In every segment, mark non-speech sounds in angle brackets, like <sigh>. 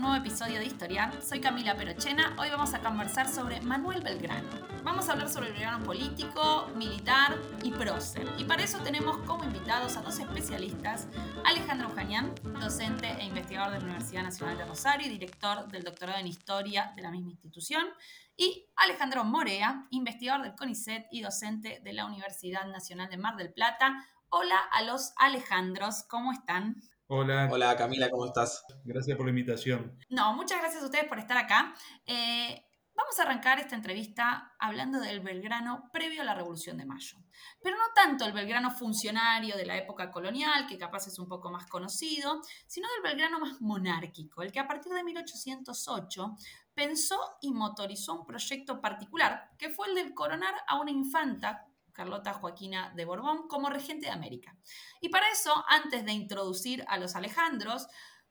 Nuevo episodio de Historiar. Soy Camila Perochena. Hoy vamos a conversar sobre Manuel Belgrano. Vamos a hablar sobre el Belgrano político, militar y prócer. Y para eso tenemos como invitados a dos especialistas, Alejandro Jañán, docente e investigador de la Universidad Nacional de Rosario y director del doctorado en Historia de la misma institución, y Alejandro Morea, investigador del CONICET y docente de la Universidad Nacional de Mar del Plata. Hola a los Alejandros, ¿cómo están? Hola. Hola Camila, ¿cómo estás? Gracias por la invitación. No, muchas gracias a ustedes por estar acá. Eh, vamos a arrancar esta entrevista hablando del Belgrano previo a la Revolución de Mayo. Pero no tanto el Belgrano funcionario de la época colonial, que capaz es un poco más conocido, sino del Belgrano más monárquico, el que a partir de 1808 pensó y motorizó un proyecto particular, que fue el de coronar a una infanta Carlota Joaquina de Borbón como regente de América. Y para eso, antes de introducir a los Alejandros,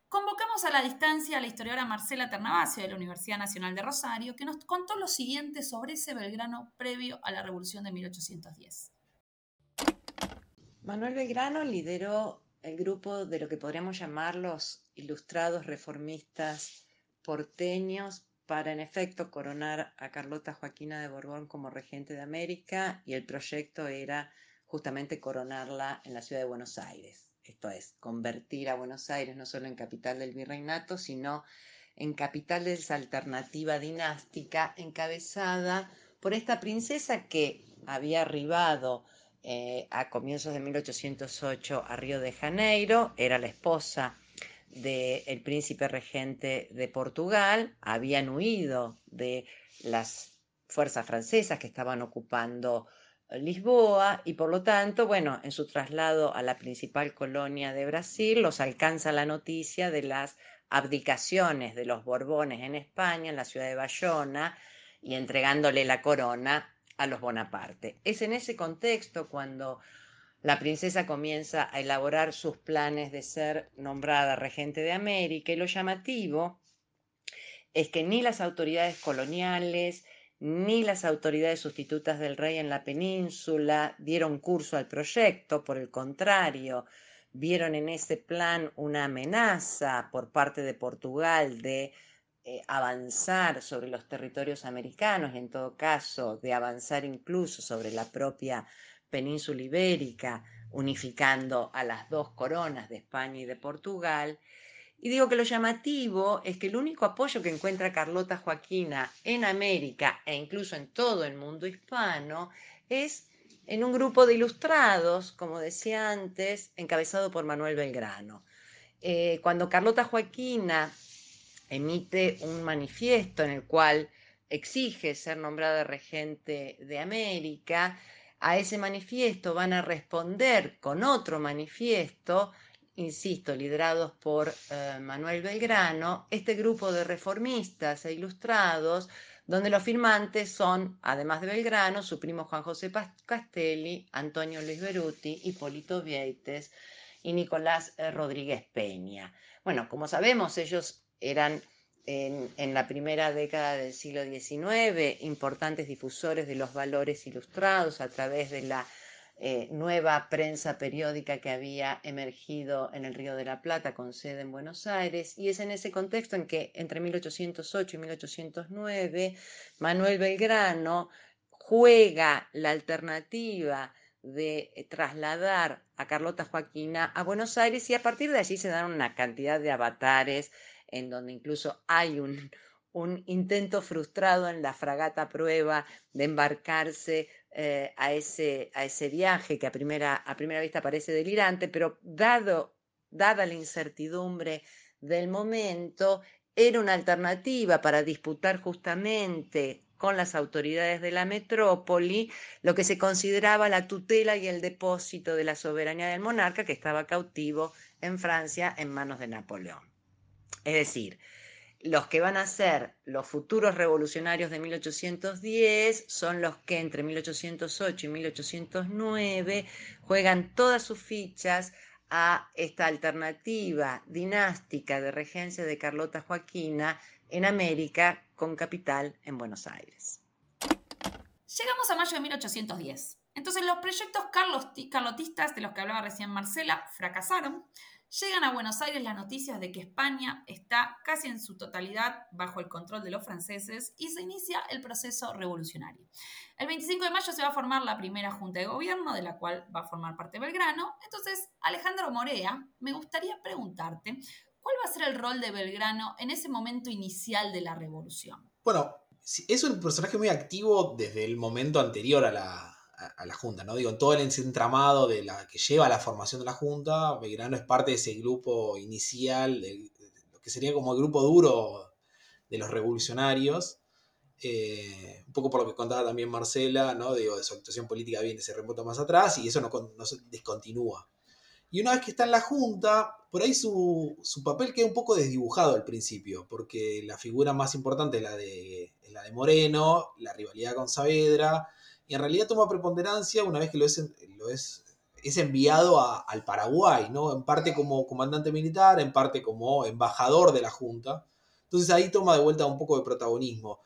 convocamos a la distancia a la historiadora Marcela Ternavasio de la Universidad Nacional de Rosario, que nos contó lo siguiente sobre ese Belgrano previo a la Revolución de 1810. Manuel Belgrano lideró el grupo de lo que podríamos llamar los ilustrados reformistas porteños para en efecto coronar a Carlota Joaquina de Borbón como regente de América y el proyecto era justamente coronarla en la ciudad de Buenos Aires. Esto es, convertir a Buenos Aires no solo en capital del virreinato, sino en capital de esa alternativa dinástica encabezada por esta princesa que había arribado eh, a comienzos de 1808 a Río de Janeiro, era la esposa del príncipe regente de Portugal, habían huido de las fuerzas francesas que estaban ocupando eh, Lisboa y por lo tanto, bueno, en su traslado a la principal colonia de Brasil los alcanza la noticia de las abdicaciones de los Borbones en España, en la ciudad de Bayona, y entregándole la corona a los Bonaparte. Es en ese contexto cuando la princesa comienza a elaborar sus planes de ser nombrada regente de América y lo llamativo es que ni las autoridades coloniales ni las autoridades sustitutas del rey en la península dieron curso al proyecto, por el contrario, vieron en ese plan una amenaza por parte de Portugal de eh, avanzar sobre los territorios americanos y en todo caso de avanzar incluso sobre la propia península ibérica, unificando a las dos coronas de España y de Portugal. Y digo que lo llamativo es que el único apoyo que encuentra Carlota Joaquina en América e incluso en todo el mundo hispano es en un grupo de ilustrados, como decía antes, encabezado por Manuel Belgrano. Eh, cuando Carlota Joaquina emite un manifiesto en el cual exige ser nombrada regente de América, a ese manifiesto van a responder con otro manifiesto, insisto, liderados por eh, Manuel Belgrano, este grupo de reformistas e ilustrados, donde los firmantes son, además de Belgrano, su primo Juan José Castelli, Antonio Luis Beruti, Hipólito Vieites y Nicolás eh, Rodríguez Peña. Bueno, como sabemos, ellos eran en, la primera década del siglo XIX, importantes difusores de los valores ilustrados a través de la eh, nueva prensa periódica que había emergido en el Río de la Plata con sede en Buenos Aires. Y es en ese contexto en que entre 1808 y 1809 Manuel Belgrano juega la alternativa de trasladar a Carlota Joaquina a Buenos Aires y a partir de allí se dan una cantidad de avatares en donde incluso hay <laughs> un, intento frustrado en la fragata prueba de embarcarse eh, a, ese, viaje que a primera, a primera vista parece delirante, pero dado, dada la incertidumbre del momento, era una alternativa para disputar justamente con las autoridades de la metrópoli lo que se consideraba la tutela y el depósito de la soberanía del monarca que estaba cautivo en Francia en manos de Napoleón. Es decir, los que van a ser los futuros revolucionarios de 1810 son los que entre 1808 y 1809 juegan todas sus fichas a esta alternativa dinástica de regencia de Carlota Joaquina en América con capital en Buenos Aires. Llegamos a mayo de 1810. Entonces los proyectos carlotistas de los que hablaba recién Marcela fracasaron. Llegan a Buenos Aires las noticias de que España está casi en su totalidad bajo el control de los franceses y se inicia el proceso revolucionario. El 25 de mayo se va a formar la primera junta de gobierno, de la cual va a formar parte Belgrano. Entonces, Alejandro Morea, me gustaría preguntarte, ¿cuál va a ser el rol de Belgrano en ese momento inicial de la revolución? Bueno, es un personaje muy activo desde el momento anterior a la, a, la Junta, ¿no? Digo, en todo el entramado de la que lleva a la formación de la Junta, Belgrano es parte de ese grupo inicial, lo que sería como el grupo duro de los revolucionarios. Eh, un poco por lo que contaba también Marcela, ¿no? Digo, de su actuación política viene ese remoto más atrás y eso no, no se descontinúa. Y una vez que está en la Junta, por ahí su, su, papel queda un poco desdibujado al principio, porque la figura más importante es la de, es la de Moreno, la rivalidad con Saavedra, y en realidad toma preponderancia una vez que lo es, lo es, es enviado al Paraguay, ¿no? En parte como comandante militar, en parte como embajador de la Junta. Entonces ahí toma de vuelta un poco de protagonismo.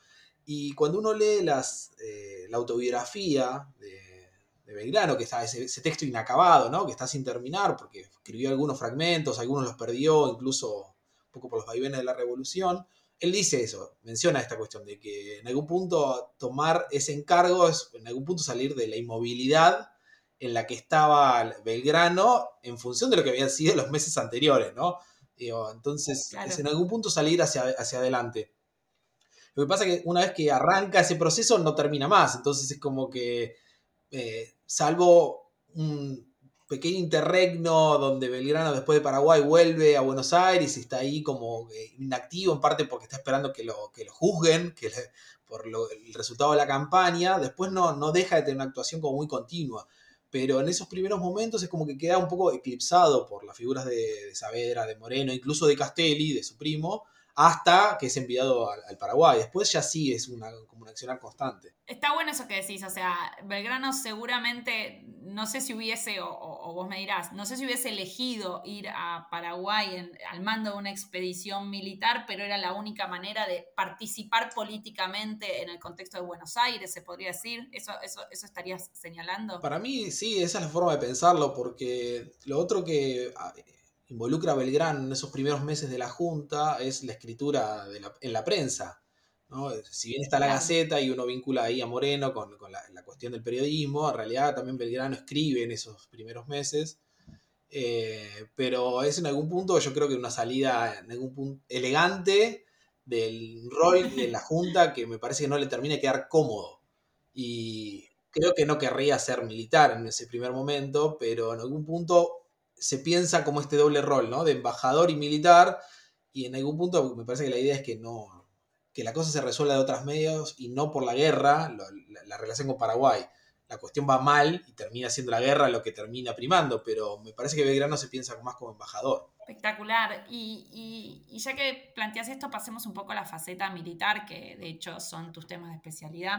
Y cuando uno lee las, eh, la autobiografía de, Belgrano, que está ese, ese, texto inacabado, ¿no? que está sin terminar, porque escribió algunos fragmentos, algunos los perdió, incluso un poco por los vaivenes de la revolución, él dice eso, menciona esta cuestión de que en algún punto tomar ese encargo es en algún punto salir de la inmovilidad en la que estaba Belgrano en función de lo que habían sido los meses anteriores, ¿no? entonces, es en algún punto salir hacia, hacia adelante. Lo que pasa es que una vez que arranca ese proceso no termina más, entonces es como que, eh, salvo un, pequeño interregno donde Belgrano después de Paraguay vuelve a Buenos Aires y está ahí como eh, inactivo en parte porque está esperando que lo, que lo juzguen que por el resultado de la campaña, después no, no deja de tener una actuación como muy continua. Pero en esos primeros momentos es como que queda un poco eclipsado por las figuras de, de Saavedra, de Moreno, incluso de Castelli, de su primo, hasta que es enviado al, Paraguay. Después ya sí es una, como una acción constante. Está bueno eso que decís, o sea, Belgrano seguramente, no sé si hubiese, o, vos me dirás, no sé si hubiese elegido ir a Paraguay al mando de una expedición militar, pero era la única manera de participar políticamente en el contexto de Buenos Aires, se podría decir. ¿Eso, eso, eso estarías señalando? Para mí sí, esa es la forma de pensarlo, porque lo otro que involucra a Belgrano en esos primeros meses de la Junta es la escritura en la prensa. Si bien está la Gaceta y uno vincula ahí a Moreno con, la, cuestión del periodismo, en realidad también Belgrano escribe en esos primeros meses. Eh, pero es en algún punto, yo creo que una salida en algún punto elegante del rol de la <laughs> Junta que me parece que no le termina de quedar cómodo. Y creo que no querría ser militar en ese primer momento, pero en algún punto se piensa como este doble rol, ¿no? De embajador y militar, y en algún punto me parece que la idea es que no, que la cosa se resuelva de otros medios y no por la guerra, la, relación con Paraguay. La cuestión va mal y termina siendo la guerra lo que termina primando, pero me parece que Belgrano se piensa más como embajador. Espectacular. Y, ya que planteas esto, pasemos un poco a la faceta militar, que de hecho son tus temas de especialidad.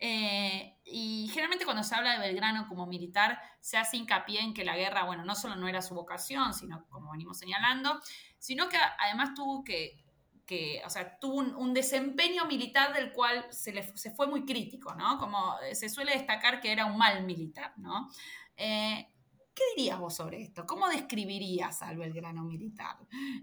Eh, y generalmente cuando se habla de Belgrano como militar, se hace hincapié en que la guerra, bueno, no solo no era su vocación, sino como venimos señalando, sino que además tuvo que, o sea, tuvo un, desempeño militar del cual se, le, se fue muy crítico, ¿no? Como se suele destacar que era un mal militar, ¿no? Eh, ¿Qué dirías vos sobre esto? ¿Cómo describirías al Belgrano militar?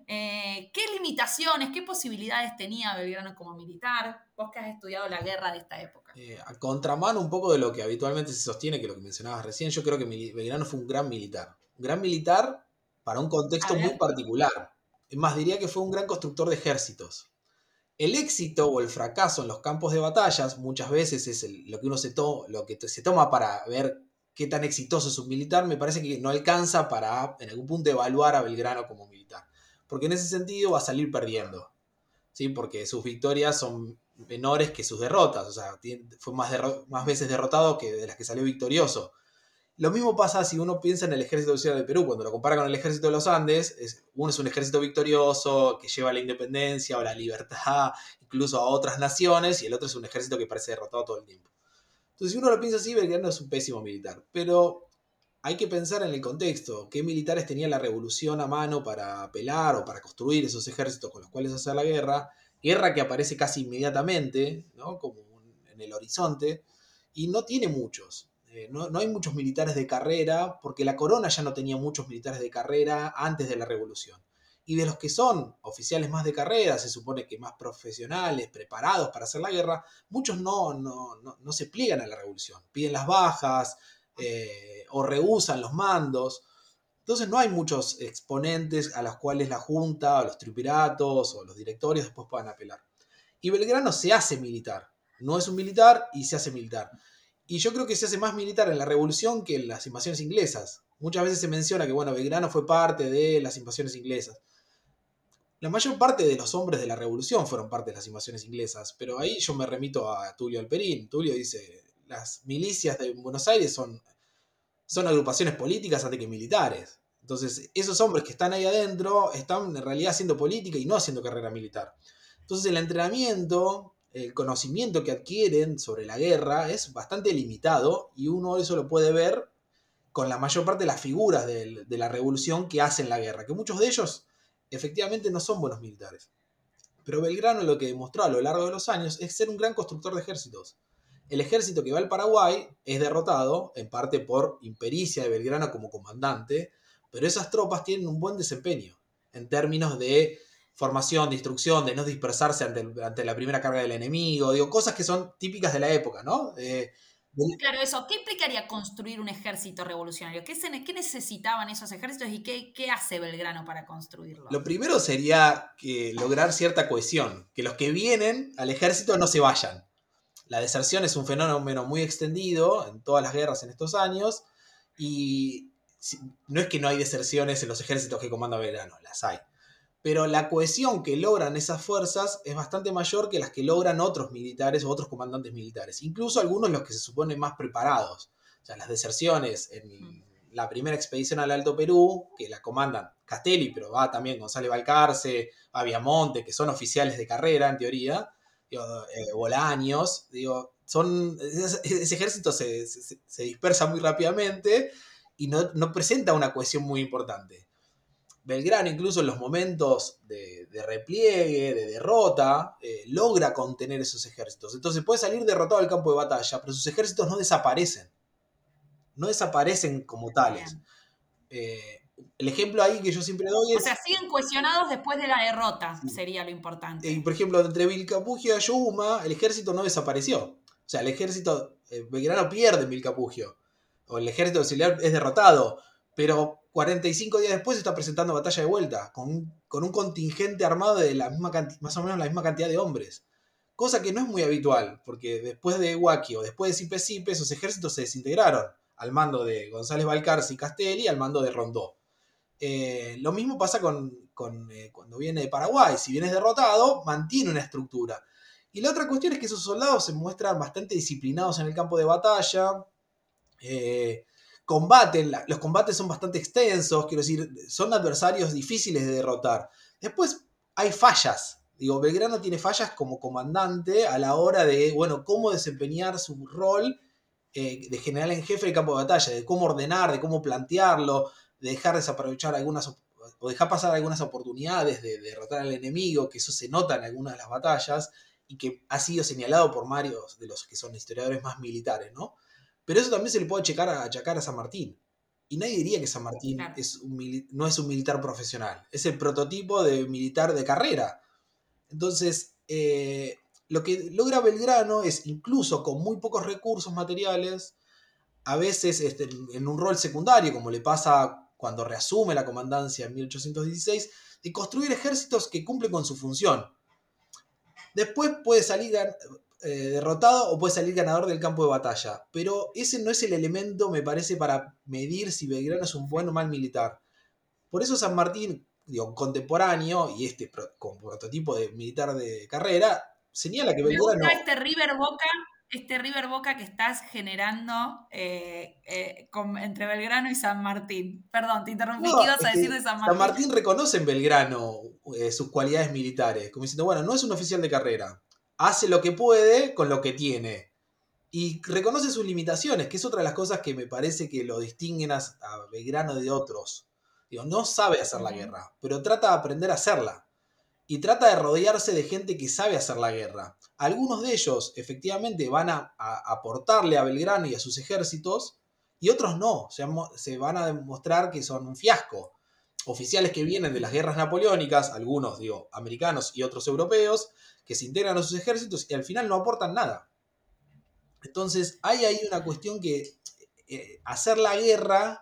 Eh, ¿Qué limitaciones, qué posibilidades tenía Belgrano como militar? Vos que has estudiado la guerra de esta época. Eh, a contramano un poco de lo que habitualmente se sostiene, que lo que mencionabas recién, yo creo que Belgrano fue un gran militar. Un gran militar para un contexto muy particular. Más, diría que fue un gran constructor de ejércitos. El éxito o el fracaso en los campos de batallas muchas veces es lo, que uno se lo que se toma para ver qué tan exitoso es un militar, me parece que no alcanza para en algún punto evaluar a Belgrano como militar. Porque en ese sentido va a salir perdiendo. ¿sí? Porque sus victorias son menores que sus derrotas. O sea, fue más, más veces derrotado que de las que salió victorioso. Lo mismo pasa si uno piensa en el ejército auxiliar de Perú, cuando lo compara con el ejército de los Andes, es, uno es un ejército victorioso que lleva la independencia o la libertad incluso a otras naciones y el otro es un ejército que parece derrotado todo el tiempo. Entonces, si uno lo piensa así, Belgrano es un pésimo militar. Pero hay que pensar en el contexto. ¿Qué militares tenía la revolución a mano para apelar o para construir esos ejércitos con los cuales hacer la guerra? Guerra que aparece casi inmediatamente, ¿no? como en el horizonte, y no tiene muchos. Eh, no, no, hay muchos militares de carrera, porque la corona ya no tenía muchos militares de carrera antes de la revolución. Y de los que son oficiales más de carrera, se supone que más profesionales, preparados para hacer la guerra, muchos no, no, no, se pliegan a la revolución, piden las bajas eh, o rehusan los mandos. Entonces no hay muchos exponentes a los cuales la Junta, o los triunviratos o los directorios después puedan apelar. Y Belgrano se hace militar. No es un militar y se hace militar. Y yo creo que se hace más militar en la revolución que en las invasiones inglesas. Muchas veces se menciona que, bueno, Belgrano fue parte de las invasiones inglesas. La mayor parte de los hombres de la revolución fueron parte de las invasiones inglesas, pero ahí yo me remito a Tulio Alperín. Tulio dice, las milicias de Buenos Aires son, son agrupaciones políticas antes que militares. Entonces, esos hombres que están ahí adentro están en realidad haciendo política y no haciendo carrera militar. Entonces, el entrenamiento, el conocimiento que adquieren sobre la guerra es bastante limitado y uno eso lo puede ver con la mayor parte de las figuras de, de la revolución que hacen la guerra, que muchos de ellos efectivamente no son buenos militares. Pero Belgrano lo que demostró a lo largo de los años es ser un gran constructor de ejércitos. El ejército que va al Paraguay es derrotado, en parte por impericia de Belgrano como comandante, pero esas tropas tienen un buen desempeño en términos de formación, de instrucción, de no dispersarse ante, la primera carga del enemigo, digo, cosas que son típicas de la época, ¿no? Eh, Claro, eso. ¿Qué implicaría construir un ejército revolucionario? ¿Qué, necesitaban esos ejércitos y qué, hace Belgrano para construirlo? Lo primero sería que lograr cierta cohesión, que los que vienen al ejército no se vayan. La deserción es un fenómeno muy extendido en todas las guerras en estos años y no es que no hay deserciones en los ejércitos que comanda Belgrano, las hay pero la cohesión que logran esas fuerzas es bastante mayor que las que logran otros militares o otros comandantes militares, incluso algunos los que se suponen más preparados. O sea, las deserciones en la primera expedición al Alto Perú, que la comandan Castelli, pero va también González Balcarce, va Viamonte, que son oficiales de carrera en teoría, digo, eh, Bolaños, digo, son, ese, ejército se, dispersa muy rápidamente y no, no presenta una cohesión muy importante. Belgrano, incluso en los momentos de, repliegue, de derrota, eh, logra contener esos ejércitos. Entonces puede salir derrotado al campo de batalla, pero sus ejércitos no desaparecen. No desaparecen como tales. Eh, el ejemplo ahí que yo siempre doy es. O sea, siguen cuestionados después de la derrota, sería lo importante. Y por ejemplo, entre Vilcapugio y Ayuma, el ejército no desapareció. O sea, el ejército. Eh, Belgrano pierde en Vilcapugio. O el ejército auxiliar es derrotado. Pero 45 días después está presentando batalla de vuelta, con, con un contingente armado de la misma más o menos la misma cantidad de hombres. Cosa que no es muy habitual, porque después de Huaki o después de Sipe Sipe, esos ejércitos se desintegraron al mando de González Balcarce y Castelli al mando de Rondó. Eh, lo mismo pasa con, eh, cuando viene de Paraguay. Si vienes derrotado, mantiene una estructura. Y la otra cuestión es que esos soldados se muestran bastante disciplinados en el campo de batalla. Eh, combaten, los combates son bastante extensos, quiero decir, son adversarios difíciles de derrotar. Después hay fallas. Digo, Belgrano tiene fallas como comandante a la hora de, bueno, cómo desempeñar su rol eh, de general en jefe del campo de batalla, de cómo ordenar, de cómo plantearlo, de dejar desaprovechar algunas o dejar pasar algunas oportunidades de, de derrotar al enemigo, que eso se nota en algunas de las batallas y que ha sido señalado por varios de los que son historiadores más militares, ¿no? Pero eso también se le puede achacar a, achacar a San Martín. Y nadie diría que San Martín es un, no es un militar profesional. Es el prototipo de militar de carrera. Entonces, eh, lo que logra Belgrano es, incluso con muy pocos recursos materiales, a veces este, en un rol secundario, como le pasa cuando reasume la comandancia en 1816, de construir ejércitos que cumplen con su función. Después puede salir, eh, derrotado o puede salir ganador del campo de batalla. Pero ese no es el elemento, me parece, para medir si Belgrano es un buen o mal militar. Por eso San Martín, digo, contemporáneo y este con prototipo de militar de carrera, señala que Belgrano. Me gusta este River Boca este River Boca que estás generando eh, eh, entre Belgrano y San Martín. Perdón, te interrumpí. ¿Qué ibas a decir de San Martín? San Martín reconoce en Belgrano eh, sus cualidades militares, como diciendo, bueno, no es un oficial de carrera, hace lo que puede con lo que tiene. Y reconoce sus limitaciones, que es otra de las cosas que me parece que lo distinguen a, Belgrano de otros. Digo, no sabe hacer la guerra, pero trata de aprender a hacerla y trata de rodearse de gente que sabe hacer la guerra. Algunos de ellos efectivamente van a, aportarle a Belgrano y a sus ejércitos, y otros no, se, se van a demostrar que son un fiasco. Oficiales que vienen de las guerras napoleónicas, algunos, digo, americanos y otros europeos, que se integran a sus ejércitos y al final no aportan nada. Entonces, hay ahí una cuestión que eh, hacer la guerra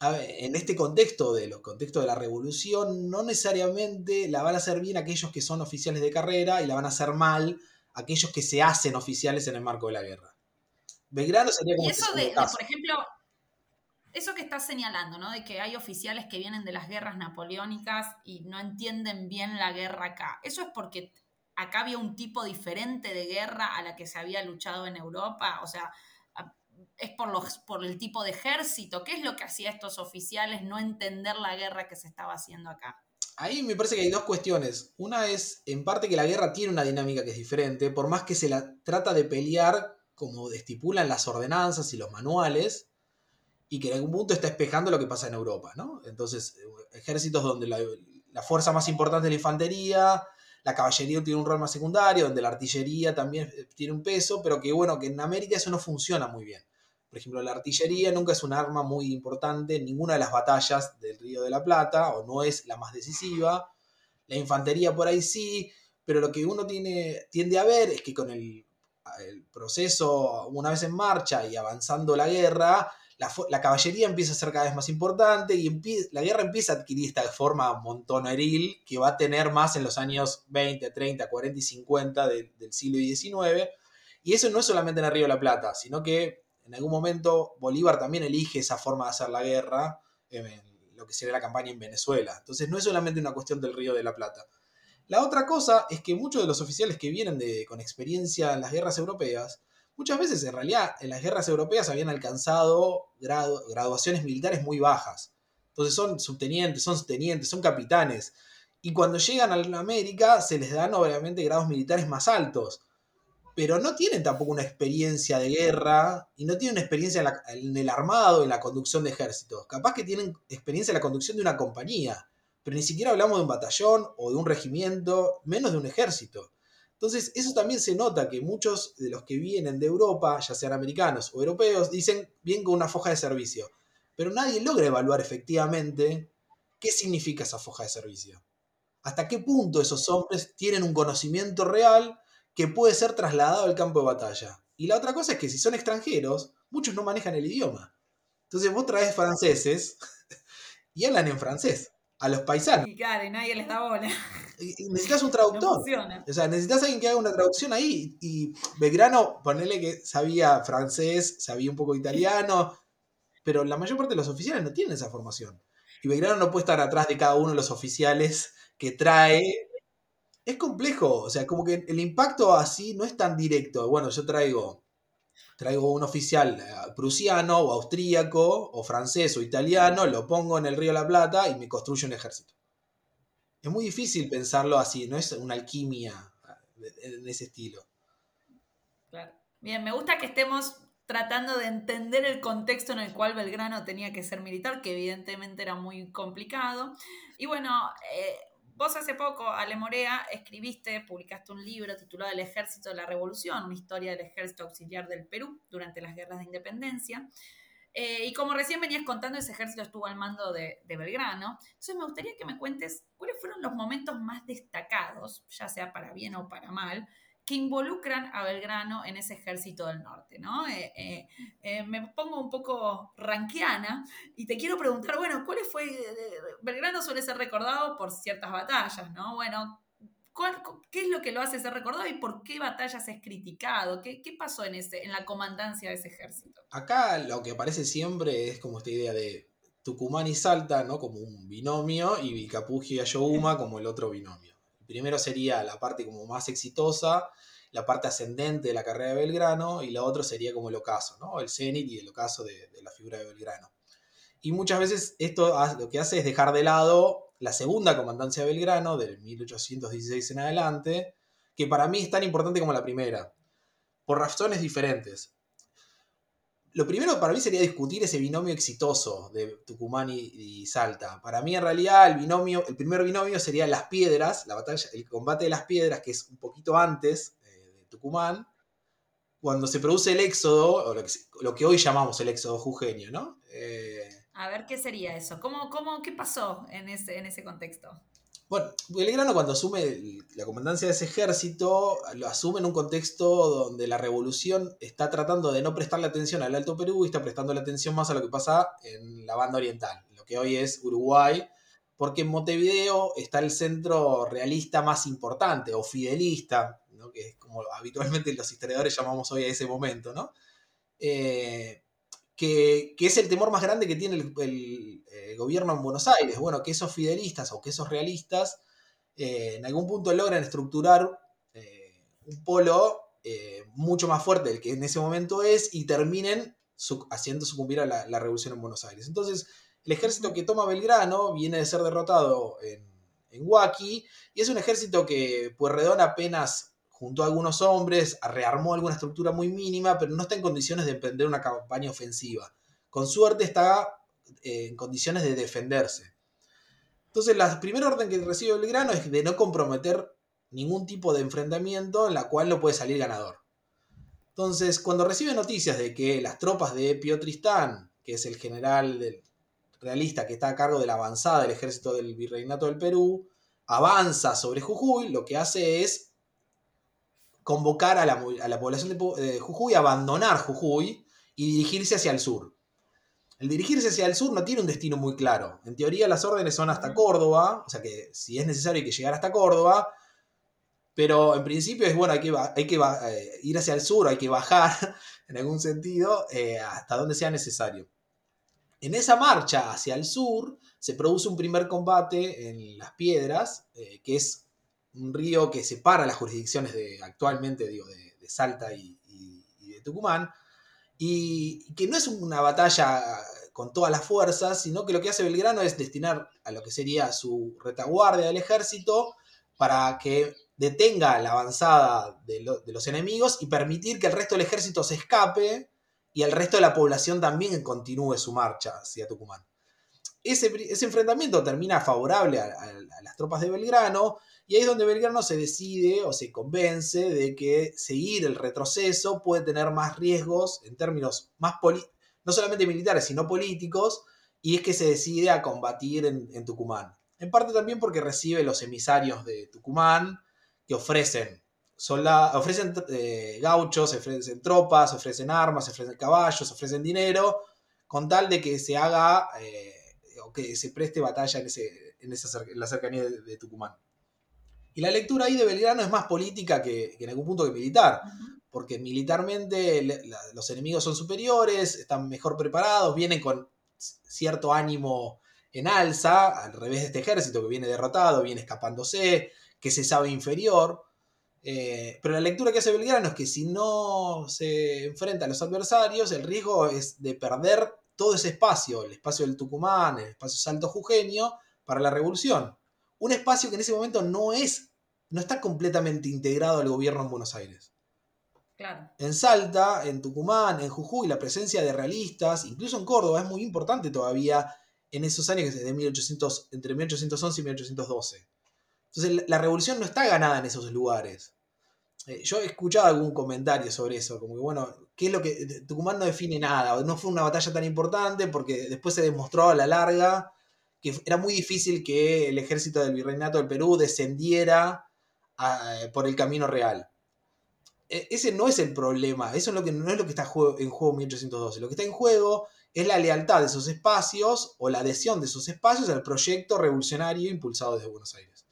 en este contexto de los contextos de la revolución, no necesariamente la van a hacer bien aquellos que son oficiales de carrera y la van a hacer mal aquellos que se hacen oficiales en el marco de la guerra. Belgrano sería como y eso de, por ejemplo, eso que estás señalando, ¿no? De que hay oficiales que vienen de las guerras napoleónicas y no entienden bien la guerra acá. Eso es porque acá había un tipo diferente de guerra a la que se había luchado en Europa. O sea, es por, los, por el tipo de ejército. ¿Qué es lo que hacía estos oficiales no entender la guerra que se estaba haciendo acá? Ahí me parece que hay dos cuestiones. Una es, en parte, que la guerra tiene una dinámica que es diferente, por más que se la trata de pelear como estipulan las ordenanzas y los manuales, y que en algún punto está espejando lo que pasa en Europa, ¿no? Entonces, ejércitos donde la, la fuerza más importante es la infantería, la caballería tiene un rol más secundario, donde la artillería también tiene un peso, pero que bueno, que en América eso no funciona muy bien. Por ejemplo, la artillería nunca es un arma muy importante en ninguna de las batallas del Río de la Plata, o no es la más decisiva. La infantería por ahí sí, pero lo que uno tiene, tiende a ver es que con el, proceso, una vez en marcha y avanzando la guerra, la, caballería empieza a ser cada vez más importante y la guerra empieza a adquirir esta forma montoneril que va a tener más en los años 20, 30, 40 y 50 del siglo XIX. Y eso no es solamente en el Río de la Plata, sino que en algún momento Bolívar también elige esa forma de hacer la guerra, en lo que sería la campaña en Venezuela. Entonces no es solamente una cuestión del Río de la Plata. La otra cosa es que muchos de los oficiales que vienen de, con experiencia en las guerras europeas, muchas veces en realidad en las guerras europeas habían alcanzado graduaciones militares muy bajas. Entonces son subtenientes, son tenientes, son capitanes. Y cuando llegan a América se les dan obviamente grados militares más altos pero no tienen tampoco una experiencia de guerra y no tienen una experiencia en, el armado, en la conducción de ejércitos. Capaz que tienen experiencia en la conducción de una compañía, pero ni siquiera hablamos de un batallón o de un regimiento, menos de un ejército. Entonces, eso también se nota que muchos de los que vienen de Europa, ya sean americanos o europeos, dicen bien con una foja de servicio, pero nadie logra evaluar efectivamente qué significa esa foja de servicio. ¿Hasta qué punto esos hombres tienen un conocimiento real que puede ser trasladado al campo de batalla. Y la otra cosa es que si son extranjeros, muchos no manejan el idioma. Entonces vos traes franceses <laughs> y hablan en francés a los paisanos. Y claro, nadie les da bola. necesitas un traductor. o sea, necesitas alguien que haga una traducción ahí. Y Belgrano, ponele que sabía francés, sabía un poco italiano, pero la mayor parte de los oficiales no tienen esa formación. Y Belgrano no puede estar atrás de cada uno de los oficiales que trae es complejo, o sea, como que el impacto así no es tan directo. Bueno, yo traigo, traigo un oficial eh, prusiano o austríaco o francés o italiano, lo pongo en el Río la Plata y me construye un ejército. Es muy difícil pensarlo así, no es una alquimia eh, en ese estilo. Claro. Bien, me gusta que estemos tratando de entender el contexto en el cual Belgrano tenía que ser militar, que evidentemente era muy complicado. Y bueno, eh, Vos hace poco, Ale Morea, escribiste, publicaste un libro titulado El Ejército de la Revolución, una historia del ejército auxiliar del Perú durante las guerras de independencia. Eh, y como recién venías contando, ese ejército estuvo al mando de, de, Belgrano. Entonces me gustaría que me cuentes cuáles fueron los momentos más destacados, ya sea para bien o para mal, que involucran a Belgrano en ese ejército del norte, ¿no? Eh, eh, eh, me pongo un poco ranquiana y te quiero preguntar, bueno, ¿cuál fue? Belgrano suele ser recordado por ciertas batallas, ¿no? Bueno, ¿qué es lo que lo hace ser recordado y por qué batallas es criticado? ¿Qué, pasó en, ese, en la comandancia de ese ejército? Acá lo que aparece siempre es como esta idea de Tucumán y Salta, ¿no? Como un binomio y Vilcapugio y Ayohuma como el otro binomio primero sería la parte como más exitosa la parte ascendente de la carrera de Belgrano, y la otra sería como el ocaso, ¿no? El cenit y el ocaso de, la figura de Belgrano. Y muchas veces esto lo que hace es dejar de lado la segunda comandancia de Belgrano, del 1816 en adelante, que para mí es tan importante como la primera, por razones diferentes. Lo primero para mí sería discutir ese binomio exitoso de Tucumán y, Salta. Para mí, en realidad, el binomio, el primer binomio sería las piedras, la batalla, el combate de las piedras, que es un poquito antes eh, de Tucumán, cuando se produce el éxodo, lo que, hoy llamamos el éxodo jujeño, ¿no? Eh, a ver, ¿qué sería eso? ¿Cómo, cómo, ¿Qué pasó en ese, en ese contexto? Bueno, Belgrano cuando asume la comandancia de ese ejército, lo asume en un contexto donde la revolución está tratando de no prestarle atención al Alto Perú y está prestando la atención más a lo que pasa en la banda oriental, lo que hoy es Uruguay, porque en Montevideo está el centro realista más importante, o fidelista, que es como habitualmente los historiadores llamamos hoy a ese momento, ¿no? Eh, que, es el temor más grande que tiene el, eh, gobierno en Buenos Aires. Bueno, que esos fidelistas o que esos realistas eh, en algún punto logran estructurar eh, un polo mucho más fuerte del que en ese momento es y terminen haciendo sucumbir a la, revolución en Buenos Aires. Entonces, el ejército que toma Belgrano viene de ser derrotado en, en Huaki y es un ejército que Pueyrredón apenas juntó a algunos hombres, rearmó alguna estructura muy mínima, pero no está en condiciones de emprender una campaña ofensiva. Con suerte está eh, en condiciones de defenderse. Entonces, la primera orden que recibe Belgrano es de no comprometer ningún tipo de enfrentamiento en la cual no puede salir ganador. Entonces, cuando recibe noticias de que las tropas de Pío Tristán, que es el general realista que está a cargo de la avanzada del ejército del virreinato del Perú, avanza sobre Jujuy, lo que hace es convocar a la, población de, Jujuy a abandonar Jujuy y dirigirse hacia el sur. El dirigirse hacia el sur no tiene un destino muy claro. En teoría las órdenes son hasta Córdoba, o sea que si es necesario hay que llegar hasta Córdoba, pero en principio es bueno, hay que, hay que eh, ir hacia el sur, hay que bajar <laughs> en algún sentido eh, hasta donde sea necesario. En esa marcha hacia el sur se produce un primer combate en las piedras, eh, que es un río que separa las jurisdicciones de, actualmente digo, de, Salta y, de Tucumán, y que no es una batalla con todas las fuerzas, sino que lo que hace Belgrano es destinar a lo que sería su retaguardia del ejército para que detenga la avanzada de, los enemigos y permitir que el resto del ejército se escape y el resto de la población también continúe su marcha hacia Tucumán. Ese, enfrentamiento termina favorable a, las tropas de Belgrano y ahí es donde Belgrano se decide o se convence de que seguir el retroceso puede tener más riesgos en términos más no solamente militares, sino políticos, y es que se decide a combatir en, Tucumán. En parte también porque recibe los emisarios de Tucumán que ofrecen ofrecen eh, gauchos, ofrecen tropas, ofrecen armas, ofrecen caballos, ofrecen dinero, con tal de que se haga eh, o que se preste batalla en, ese, en, esa, la cercanía de Tucumán. Y la lectura ahí de Belgrano es más política que, en algún punto que militar, porque militarmente los enemigos son superiores, están mejor preparados, vienen con cierto ánimo en alza, al revés de este ejército que viene derrotado, viene escapándose, que se sabe inferior. Eh, pero la lectura que hace Belgrano es que si no se enfrenta a los adversarios, el riesgo es de perder todo ese espacio, el espacio del Tucumán, el espacio Salto Jujeño, para la revolución. Un espacio que en ese momento no es no está completamente integrado al gobierno en Buenos Aires. Claro. En Salta, en Tucumán, en Jujuy, la presencia de realistas, incluso en Córdoba, es muy importante todavía en esos años de 1800, entre 1811 y 1812. Entonces la revolución no está ganada en esos lugares. Eh, yo he escuchado algún comentario sobre eso, como que bueno, ¿qué es lo que Tucumán no define nada? No fue una batalla tan importante porque después se demostró a la larga que era muy difícil que el ejército del virreinato del Perú descendiera por el camino real. E, ese no es el problema, eso es lo que, no es lo que está en juego en 1812. Lo que está en juego es la lealtad de esos espacios o la adhesión de esos espacios al proyecto revolucionario impulsado desde Buenos Aires.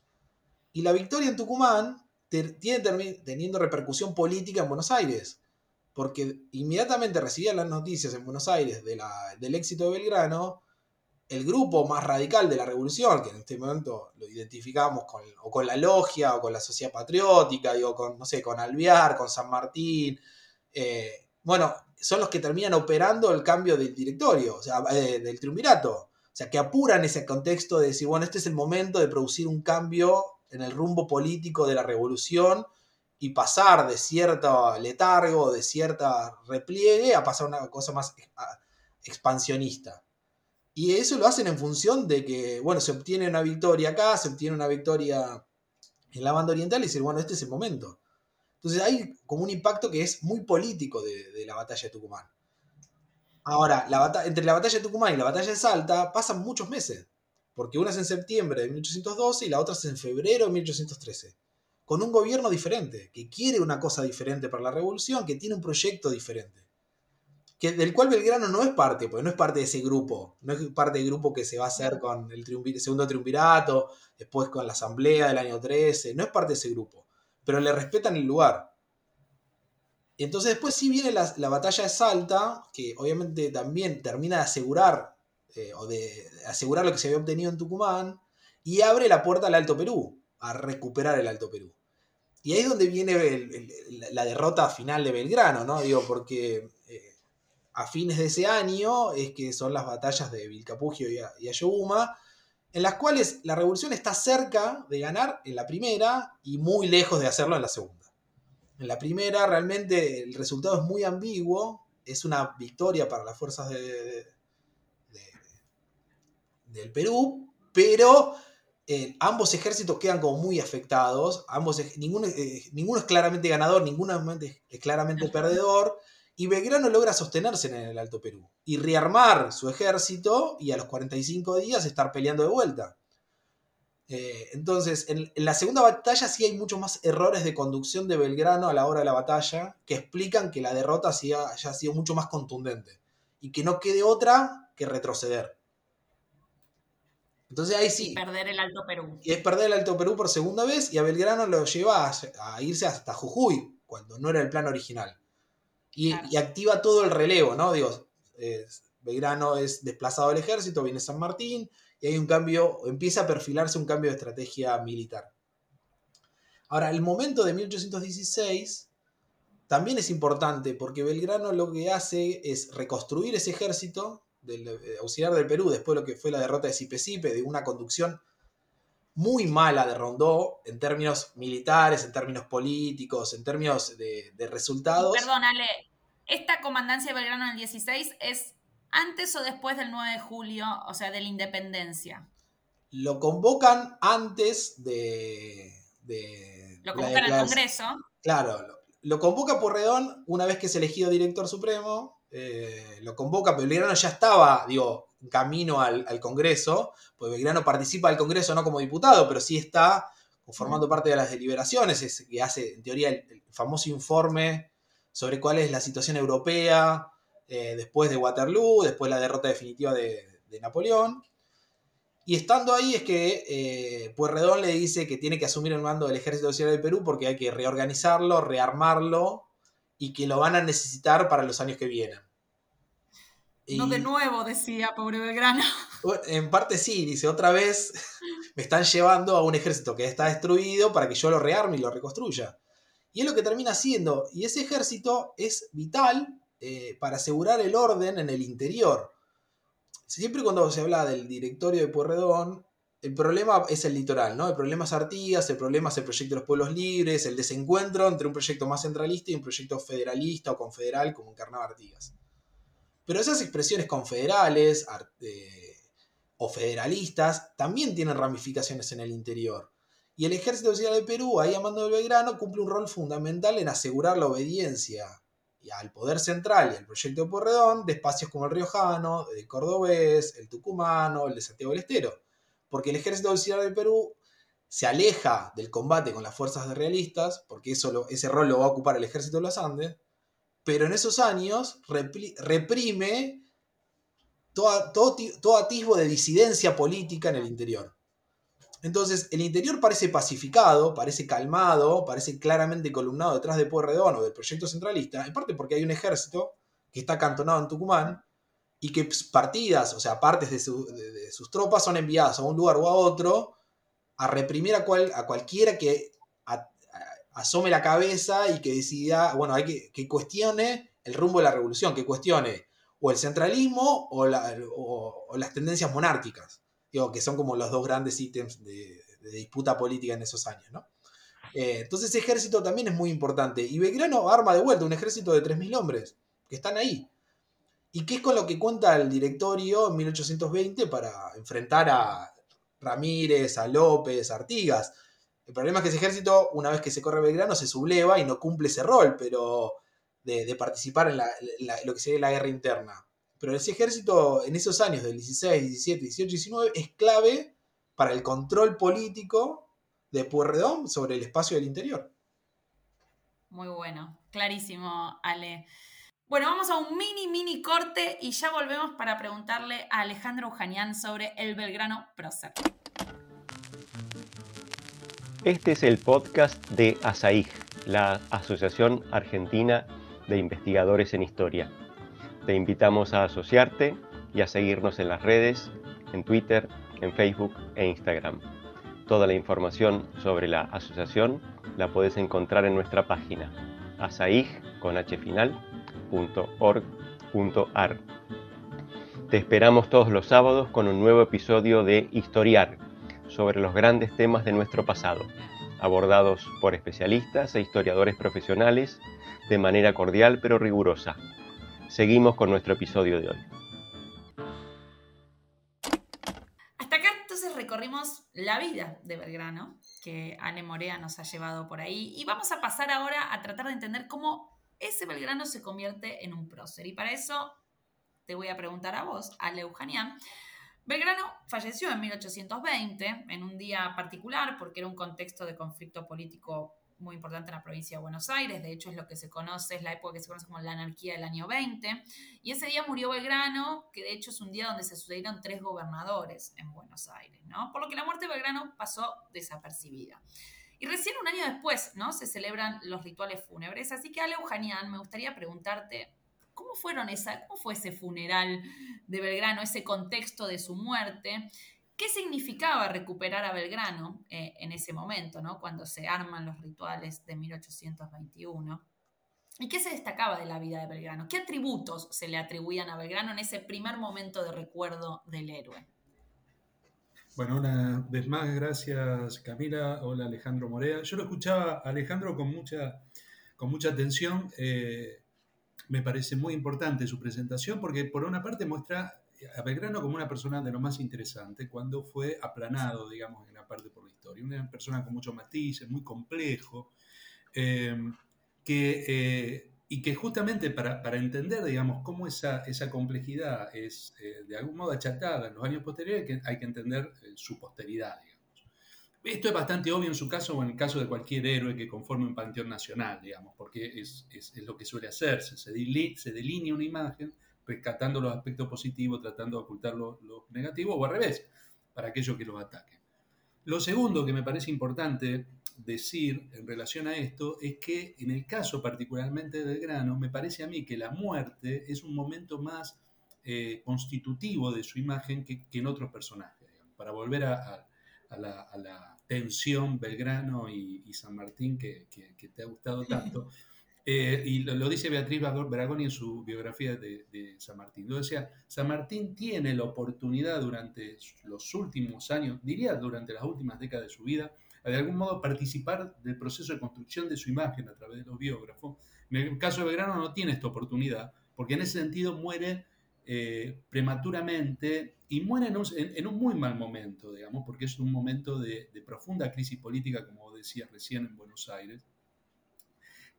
Y la victoria en Tucumán tiene teniendo repercusión política en Buenos Aires, porque inmediatamente recibían las noticias en Buenos Aires del éxito de Belgrano, el grupo más radical de la revolución, que en este momento lo identificamos con, o con la logia, o con la sociedad patriótica, o con, no sé, con con San Martín, eh, bueno, son los que terminan operando el cambio del directorio, o sea, eh, del triunvirato. O sea, que apuran ese contexto de decir, bueno, este es el momento de producir un cambio en el rumbo político de la revolución y pasar de cierto letargo, de cierta repliegue, a pasar a una cosa más expansionista. Y eso lo hacen en función de que, bueno, se obtiene una victoria acá, se obtiene una victoria en la banda oriental y decir, bueno, este es el momento. Entonces hay como un impacto que es muy político de, la batalla de Tucumán. Ahora, la entre la batalla de Tucumán y la batalla de Salta pasan muchos meses, porque una es en septiembre de 1812 y la otra es en febrero de 1813, con un gobierno diferente, que quiere una cosa diferente para la revolución, que tiene un proyecto diferente que, del cual Belgrano no es parte, porque no es parte de ese grupo, no es parte del grupo que se va a hacer con el segundo triunvirato, después con la asamblea del año 13, no es parte de ese grupo, pero le respetan el lugar. Entonces después sí viene la, batalla de Salta, que obviamente también termina de asegurar, eh, o de, asegurar lo que se había obtenido en Tucumán, y abre la puerta al Alto Perú, a recuperar el Alto Perú. Y ahí es donde viene la derrota final de Belgrano, ¿no? Digo, porque eh, a fines de ese año es que son las batallas de Vilcapugio y, Ayohuma, en las cuales la revolución está cerca de ganar en la primera y muy lejos de hacerlo en la segunda. En la primera realmente el resultado es muy ambiguo, es una victoria para las fuerzas de, del Perú, pero eh, ambos ejércitos quedan como muy afectados, ambos, ninguno, eh, ninguno es claramente ganador, ninguno es claramente perdedor, y Belgrano logra sostenerse en el Alto Perú y rearmar su ejército y a los 45 días estar peleando de vuelta. Eh, entonces, en, la segunda batalla sí hay muchos más errores de conducción de Belgrano a la hora de la batalla que explican que la derrota haya sido mucho más contundente y que no quede otra que retroceder. Entonces ahí sí. Y perder el Alto Perú. Y es perder el Alto Perú por segunda vez y a Belgrano lo lleva a irse hasta Jujuy, cuando no era el plan original y, activa todo el relevo, ¿no? Digo, Belgrano es desplazado del ejército, viene San Martín, y hay un cambio, empieza a perfilarse un cambio de estrategia militar. Ahora, el momento de 1816 también es importante porque Belgrano lo que hace es reconstruir ese ejército del eh, auxiliar del Perú después de lo que fue la derrota de Sipe de una conducción muy mala de Rondó en términos militares, en términos políticos, en términos de, resultados. Perdónale, ¿esta comandancia de Belgrano en el 16 es antes o después del 9 de julio, o sea, de la independencia? Lo convocan antes de... lo convocan al Congreso. Claro, lo, lo convoca Porredón una vez que es elegido director supremo eh, lo convoca, pero Belgrano ya estaba, digo, camino al, Congreso, pues Belgrano participa del Congreso no como diputado, pero sí está formando parte de las deliberaciones, es que hace en teoría el, famoso informe sobre cuál es la situación europea eh, después de Waterloo, después de la derrota definitiva de, Napoleón. Y estando ahí es que eh, Pueyrredón le dice que tiene que asumir el mando del Ejército Nacional del Perú porque hay que reorganizarlo, rearmarlo y que lo van a necesitar para los años que vienen. No de nuevo, decía pobre Belgrano. <laughs> En parte sí, dice, otra vez <laughs> me están llevando a un ejército que está destruido para que yo lo rearme y lo reconstruya. Y es lo que termina haciendo. Y ese ejército es vital eh, para asegurar el orden en el interior. Siempre cuando se habla del directorio de Puerredón, el problema es el litoral, ¿no? El problema es Artigas, el problema es el proyecto de los pueblos libres, el desencuentro entre un proyecto más centralista y un proyecto federalista o confederal como encarnaba Artigas. Pero esas expresiones confederales eh, o federalistas también tienen ramificaciones en el interior. Y el ejército auxiliar de Perú, ahí a mando del Belgrano, cumple un rol fundamental en asegurar la obediencia al poder central y al proyecto de Porredón de espacios como el Riojano, el Cordobés, el Tucumano, el de Santiago del Estero porque el ejército auxiliar del Perú se aleja del combate con las fuerzas realistas, porque eso ese rol lo va a ocupar el ejército de los Andes, pero en esos años reprime todo, todo, atisbo de disidencia política en el interior. Entonces, el interior parece pacificado, parece calmado, parece claramente columnado detrás de Pueyrredón o del proyecto centralista, en parte porque hay un ejército que está acantonado en Tucumán y que partidas, o sea, partes de, sus tropas son enviadas a un lugar o a otro a reprimir a, cual, a cualquiera que asome la cabeza y que decida, bueno, hay que, que cuestione el rumbo de la revolución, que cuestione o el centralismo o, las tendencias monárquicas, digo, que son como los dos grandes ítems de, disputa política en esos años, ¿no? Eh, entonces ese ejército también es muy importante. Y Belgrano arma de vuelta un ejército de 3.000 hombres que están ahí. Y que es con lo que cuenta el directorio en 1820 para enfrentar a Ramírez, a López, a Artigas. El problema es que ese ejército, una vez que se corre Belgrano, se subleva y no cumple ese rol, pero de, participar en, lo que sería la guerra interna. Pero ese ejército en esos años del 16, 17, 18, 19 es clave para el control político de Pueyrredón sobre el espacio del interior. Muy bueno, clarísimo, Ale. Bueno, vamos a un mini, mini corte y ya volvemos para preguntarle a Alejandro Ujanian sobre el Belgrano Prócer. Este es el podcast de ASAIG, la Asociación Argentina de Investigadores en Historia. Te invitamos a asociarte y a seguirnos en las redes, en Twitter, en Facebook e Instagram. Toda la información sobre la asociación la puedes encontrar en nuestra página asaig.org.ar. Te esperamos todos los sábados con un nuevo episodio de Historiar sobre los grandes temas de nuestro pasado, abordados por especialistas e historiadores profesionales de manera cordial pero rigurosa. Seguimos con nuestro episodio de hoy. Hasta acá entonces recorrimos la vida de Belgrano, que Ale Morea nos ha llevado por ahí, y vamos a pasar ahora a tratar de entender cómo ese Belgrano se convierte en un prócer. Y para eso te voy a preguntar a vos, Ale Eugenian. Belgrano falleció en 1820, en un día particular, porque era un contexto de conflicto político muy importante en la provincia de Buenos Aires, de hecho es lo que se conoce, es la época que se conoce como la anarquía del año 20, y ese día murió Belgrano, que de hecho es un día donde se sucedieron tres gobernadores en Buenos Aires, ¿no? Por lo que la muerte de Belgrano pasó desapercibida. Y recién un año después, ¿no? Se celebran los rituales fúnebres, así que Ale Eugenian, me gustaría preguntarte, ¿cómo, fueron esa, ¿cómo fue ese funeral de Belgrano, ese contexto de su muerte? ¿Qué significaba recuperar a Belgrano eh, en ese momento, ¿no? cuando se arman los rituales de 1821? ¿Y qué se destacaba de la vida de Belgrano? ¿Qué atributos se le atribuían a Belgrano en ese primer momento de recuerdo del héroe? Bueno, una vez más, gracias Camila. Hola Alejandro Morea. Yo lo escuchaba Alejandro con mucha, con mucha atención. Eh, me parece muy importante su presentación porque por una parte muestra a Belgrano como una persona de lo más interesante cuando fue aplanado, digamos, en la parte por la historia. Una persona con muchos matices, muy complejo, em, que, eh, y que justamente para, para, entender, digamos, cómo esa, esa complejidad es eh, de algún modo achatada en los años posteriores, hay que entender eh, su posteridad. Esto es bastante obvio en su caso o en el caso de cualquier héroe que conforme un panteón nacional, digamos, porque es, es, lo que suele hacerse, se, delinea una imagen rescatando los aspectos positivos, tratando de ocultar los lo negativos, o al revés, para aquellos que los ataquen. Lo segundo que me parece importante decir en relación a esto es que en el caso particularmente del grano, me parece a mí que la muerte es un momento más eh, constitutivo de su imagen que, en otros personajes. para volver a, la, tensión Belgrano y, San Martín que, que, te ha gustado tanto, Eh, y lo, dice Beatriz Bragoni en su biografía de, San Martín. Sea, San Martín tiene la oportunidad durante los últimos años, diría durante las últimas décadas de su vida, de algún modo participar del proceso de construcción de su imagen a través de los biógrafos. En el caso de Belgrano no tiene esta oportunidad, porque en ese sentido muere eh, prematuramente y muere en un, muy mal momento, digamos, porque es un momento de, de profunda crisis política, como decía recién en Buenos Aires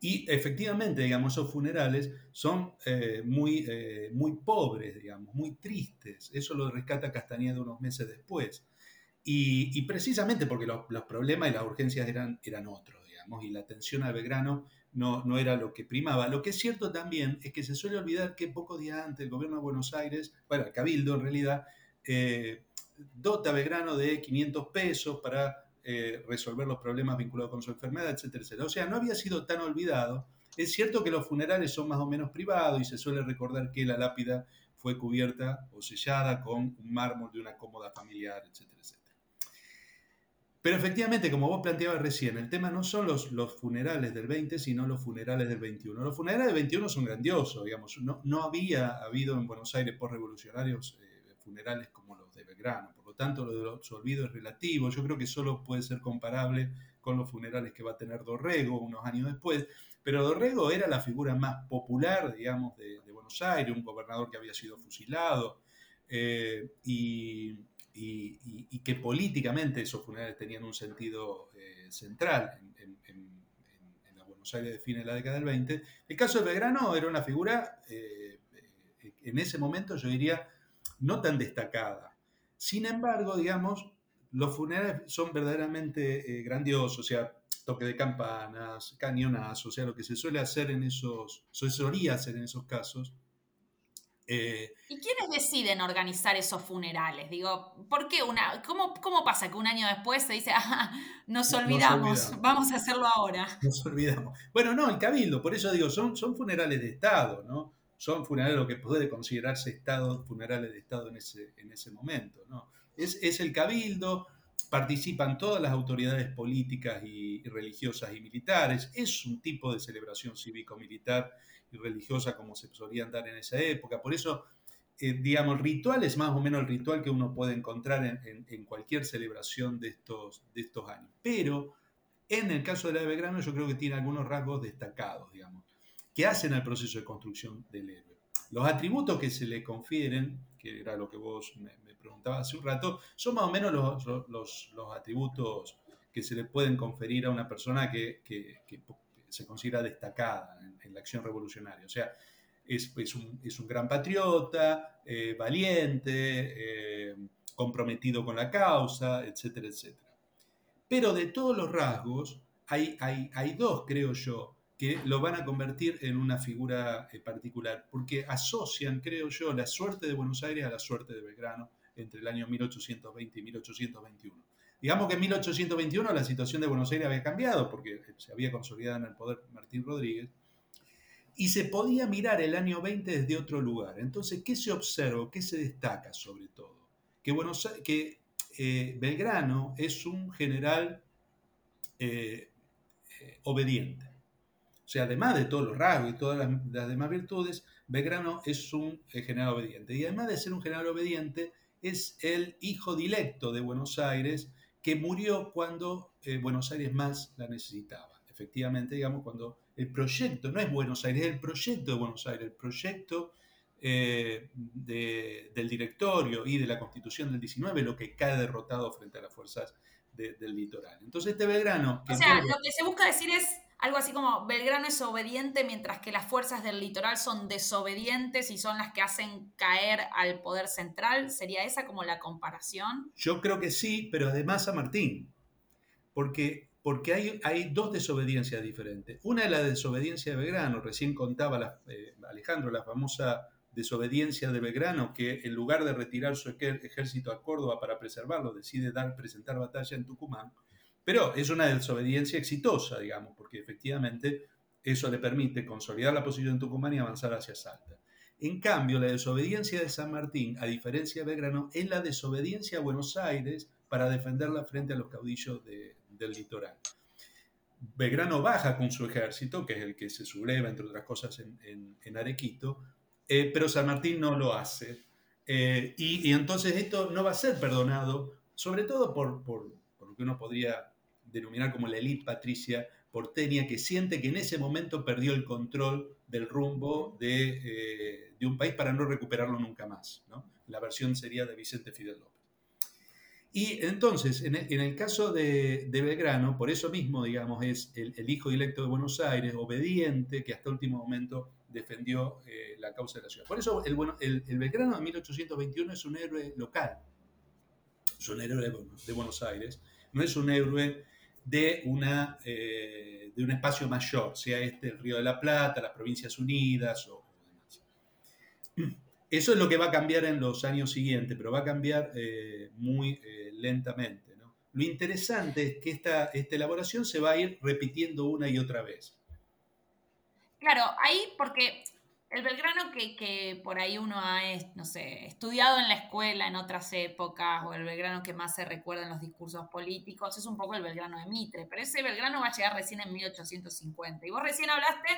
y efectivamente, digamos, esos funerales son eh, muy, eh, muy pobres, digamos, muy tristes. Eso lo rescata Castañeda unos meses después. Y, precisamente porque los, problemas y las urgencias eran, eran otros, digamos, y la atención al Belgrano no, no era lo que primaba. Lo que es cierto también es que se suele olvidar que pocos días antes el gobierno de Buenos Aires, bueno, el Cabildo en realidad, eh, dota a de 500 pesos para eh, resolver los problemas vinculados con su enfermedad, etcétera, etcétera. O sea, no había sido tan olvidado Es cierto que los funerales son más o menos privados y se suele recordar que la lápida fue cubierta o sellada con un mármol de una cómoda familiar, etcétera, etcétera. Pero efectivamente, como vos planteabas recién, el tema no son los, funerales del 20, sino los funerales del 21. Los funerales del 21 son grandiosos, digamos. No, no había habido en Buenos Aires postrevolucionarios eh, funerales como los de Belgrano. Por lo tanto, lo de los olvidos es relativo. Yo creo que solo puede ser comparable con los funerales que va a tener Dorrego unos años después. Pero Dorrego era la figura más popular, digamos, de, Buenos Aires, un gobernador que había sido fusilado. Eh, y, que políticamente esos funerales tenían un sentido eh, central en, la Buenos Aires de fines de la década del 20. El caso de Belgrano era una figura, eh, en ese momento yo diría, no tan destacada. Sin embargo, digamos, los funerales son verdaderamente eh, grandiosos, o sea, toque de campanas, cañonazos, o sea, lo que se suele hacer en esos, se solía hacer en esos casos, eh, ¿Y quiénes deciden organizar esos funerales? Digo, ¿por qué una? ¿Cómo, cómo pasa que un año después se dice, <laughs> ah, nos, olvidamos, vamos a hacerlo ahora? Nos olvidamos. Bueno, no, el cabildo, por eso digo, son, son funerales de Estado, ¿no? Son funerales lo que puede considerarse Estado, funerales de Estado en ese, en ese momento, ¿no? Es, es el cabildo, participan todas las autoridades políticas y, religiosas y militares, es un tipo de celebración cívico-militar y religiosa como se solían dar en esa época. Por eso, eh, digamos, el ritual es más o menos el ritual que uno puede encontrar en, cualquier celebración de estos, de estos años. Pero en el caso de la de Belgrano yo creo que tiene algunos rasgos destacados, digamos, que hacen al proceso de construcción del héroe. Los atributos que se le confieren, que era lo que vos me, preguntabas hace un rato, son más o menos los, los, los, atributos que se le pueden conferir a una persona que, que, se considera destacada en, la acción revolucionaria. O sea, es, es, un, es un, gran patriota, eh, valiente, eh, comprometido con la causa, etcétera, etcétera. Pero de todos los rasgos, hay, hay, hay, dos, creo yo, que lo van a convertir en una figura eh, particular, porque asocian, creo yo, la suerte de Buenos Aires a la suerte de Belgrano entre el año 1820 y 1821. Digamos que en 1821 la situación de Buenos Aires había cambiado porque se había consolidado en el poder Martín Rodríguez y se podía mirar el año 20 desde otro lugar. Entonces, ¿qué se observa? ¿Qué se destaca sobre todo? Que, Buenos, que eh, Belgrano es un general eh, eh, obediente. O sea, además de todos los rasgos y todas las, las demás virtudes, Belgrano es un general obediente. Y además de ser un general obediente, es el hijo directo de Buenos Aires que murió cuando eh, Buenos Aires más la necesitaba. Efectivamente, digamos, cuando el proyecto, no es Buenos Aires, es el proyecto de Buenos Aires, el proyecto eh, del directorio y de la constitución del 19, lo que cae derrotado frente a las fuerzas del litoral. Entonces este Belgrano... o sea, lo que se busca decir es algo así como Belgrano es obediente mientras que las fuerzas del litoral son desobedientes y son las que hacen caer al poder central. ¿Sería esa como la comparación? Yo creo que sí, pero además a Martín, porque, porque hay, hay dos desobediencias diferentes. Una es la desobediencia de Belgrano, recién contaba eh, Alejandro la famosa desobediencia de Belgrano, que en lugar de retirar su ejército a Córdoba para preservarlo, decide dar, presentar batalla en Tucumán pero es una desobediencia exitosa, digamos, porque efectivamente eso le permite consolidar la posición en Tucumán y avanzar hacia Salta. En cambio, la desobediencia de San Martín, a diferencia de Belgrano, es la desobediencia a Buenos Aires para defenderla frente a los caudillos del litoral. Belgrano baja con su ejército, que es el que se subleva, entre otras cosas, en, Arequito, eh, pero San Martín no lo hace. Eh, y, entonces esto no va a ser perdonado, sobre todo por, por, por lo que uno podría denominar como la élite patricia porteña, que siente que en ese momento perdió el control del rumbo de, eh, de un país para no recuperarlo nunca más. ¿no? La versión sería de Vicente Fidel López. Y entonces, en el, caso de, de, Belgrano, por eso mismo, digamos, es el, hijo directo de Buenos Aires, obediente, que hasta último momento defendió eh, la causa de la ciudad. Por eso el, bueno, el, Belgrano de 1821 es un héroe local, es un héroe de Buenos Aires, no es un héroe de, una, eh, de un espacio mayor, sea este el Río de la Plata, las Provincias Unidas o, demás. <clears throat> Eso es lo que va a cambiar en los años siguientes, pero va a cambiar eh, muy eh, lentamente. Lo interesante es que esta, esta elaboración se va a ir repitiendo una y otra vez. Claro, ahí porque el Belgrano que, por ahí uno ha, no sé, estudiado en la escuela en otras épocas, o el Belgrano que más se recuerda en los discursos políticos, es un poco el Belgrano de Mitre, pero ese Belgrano va a llegar recién en 1850. Y vos recién hablaste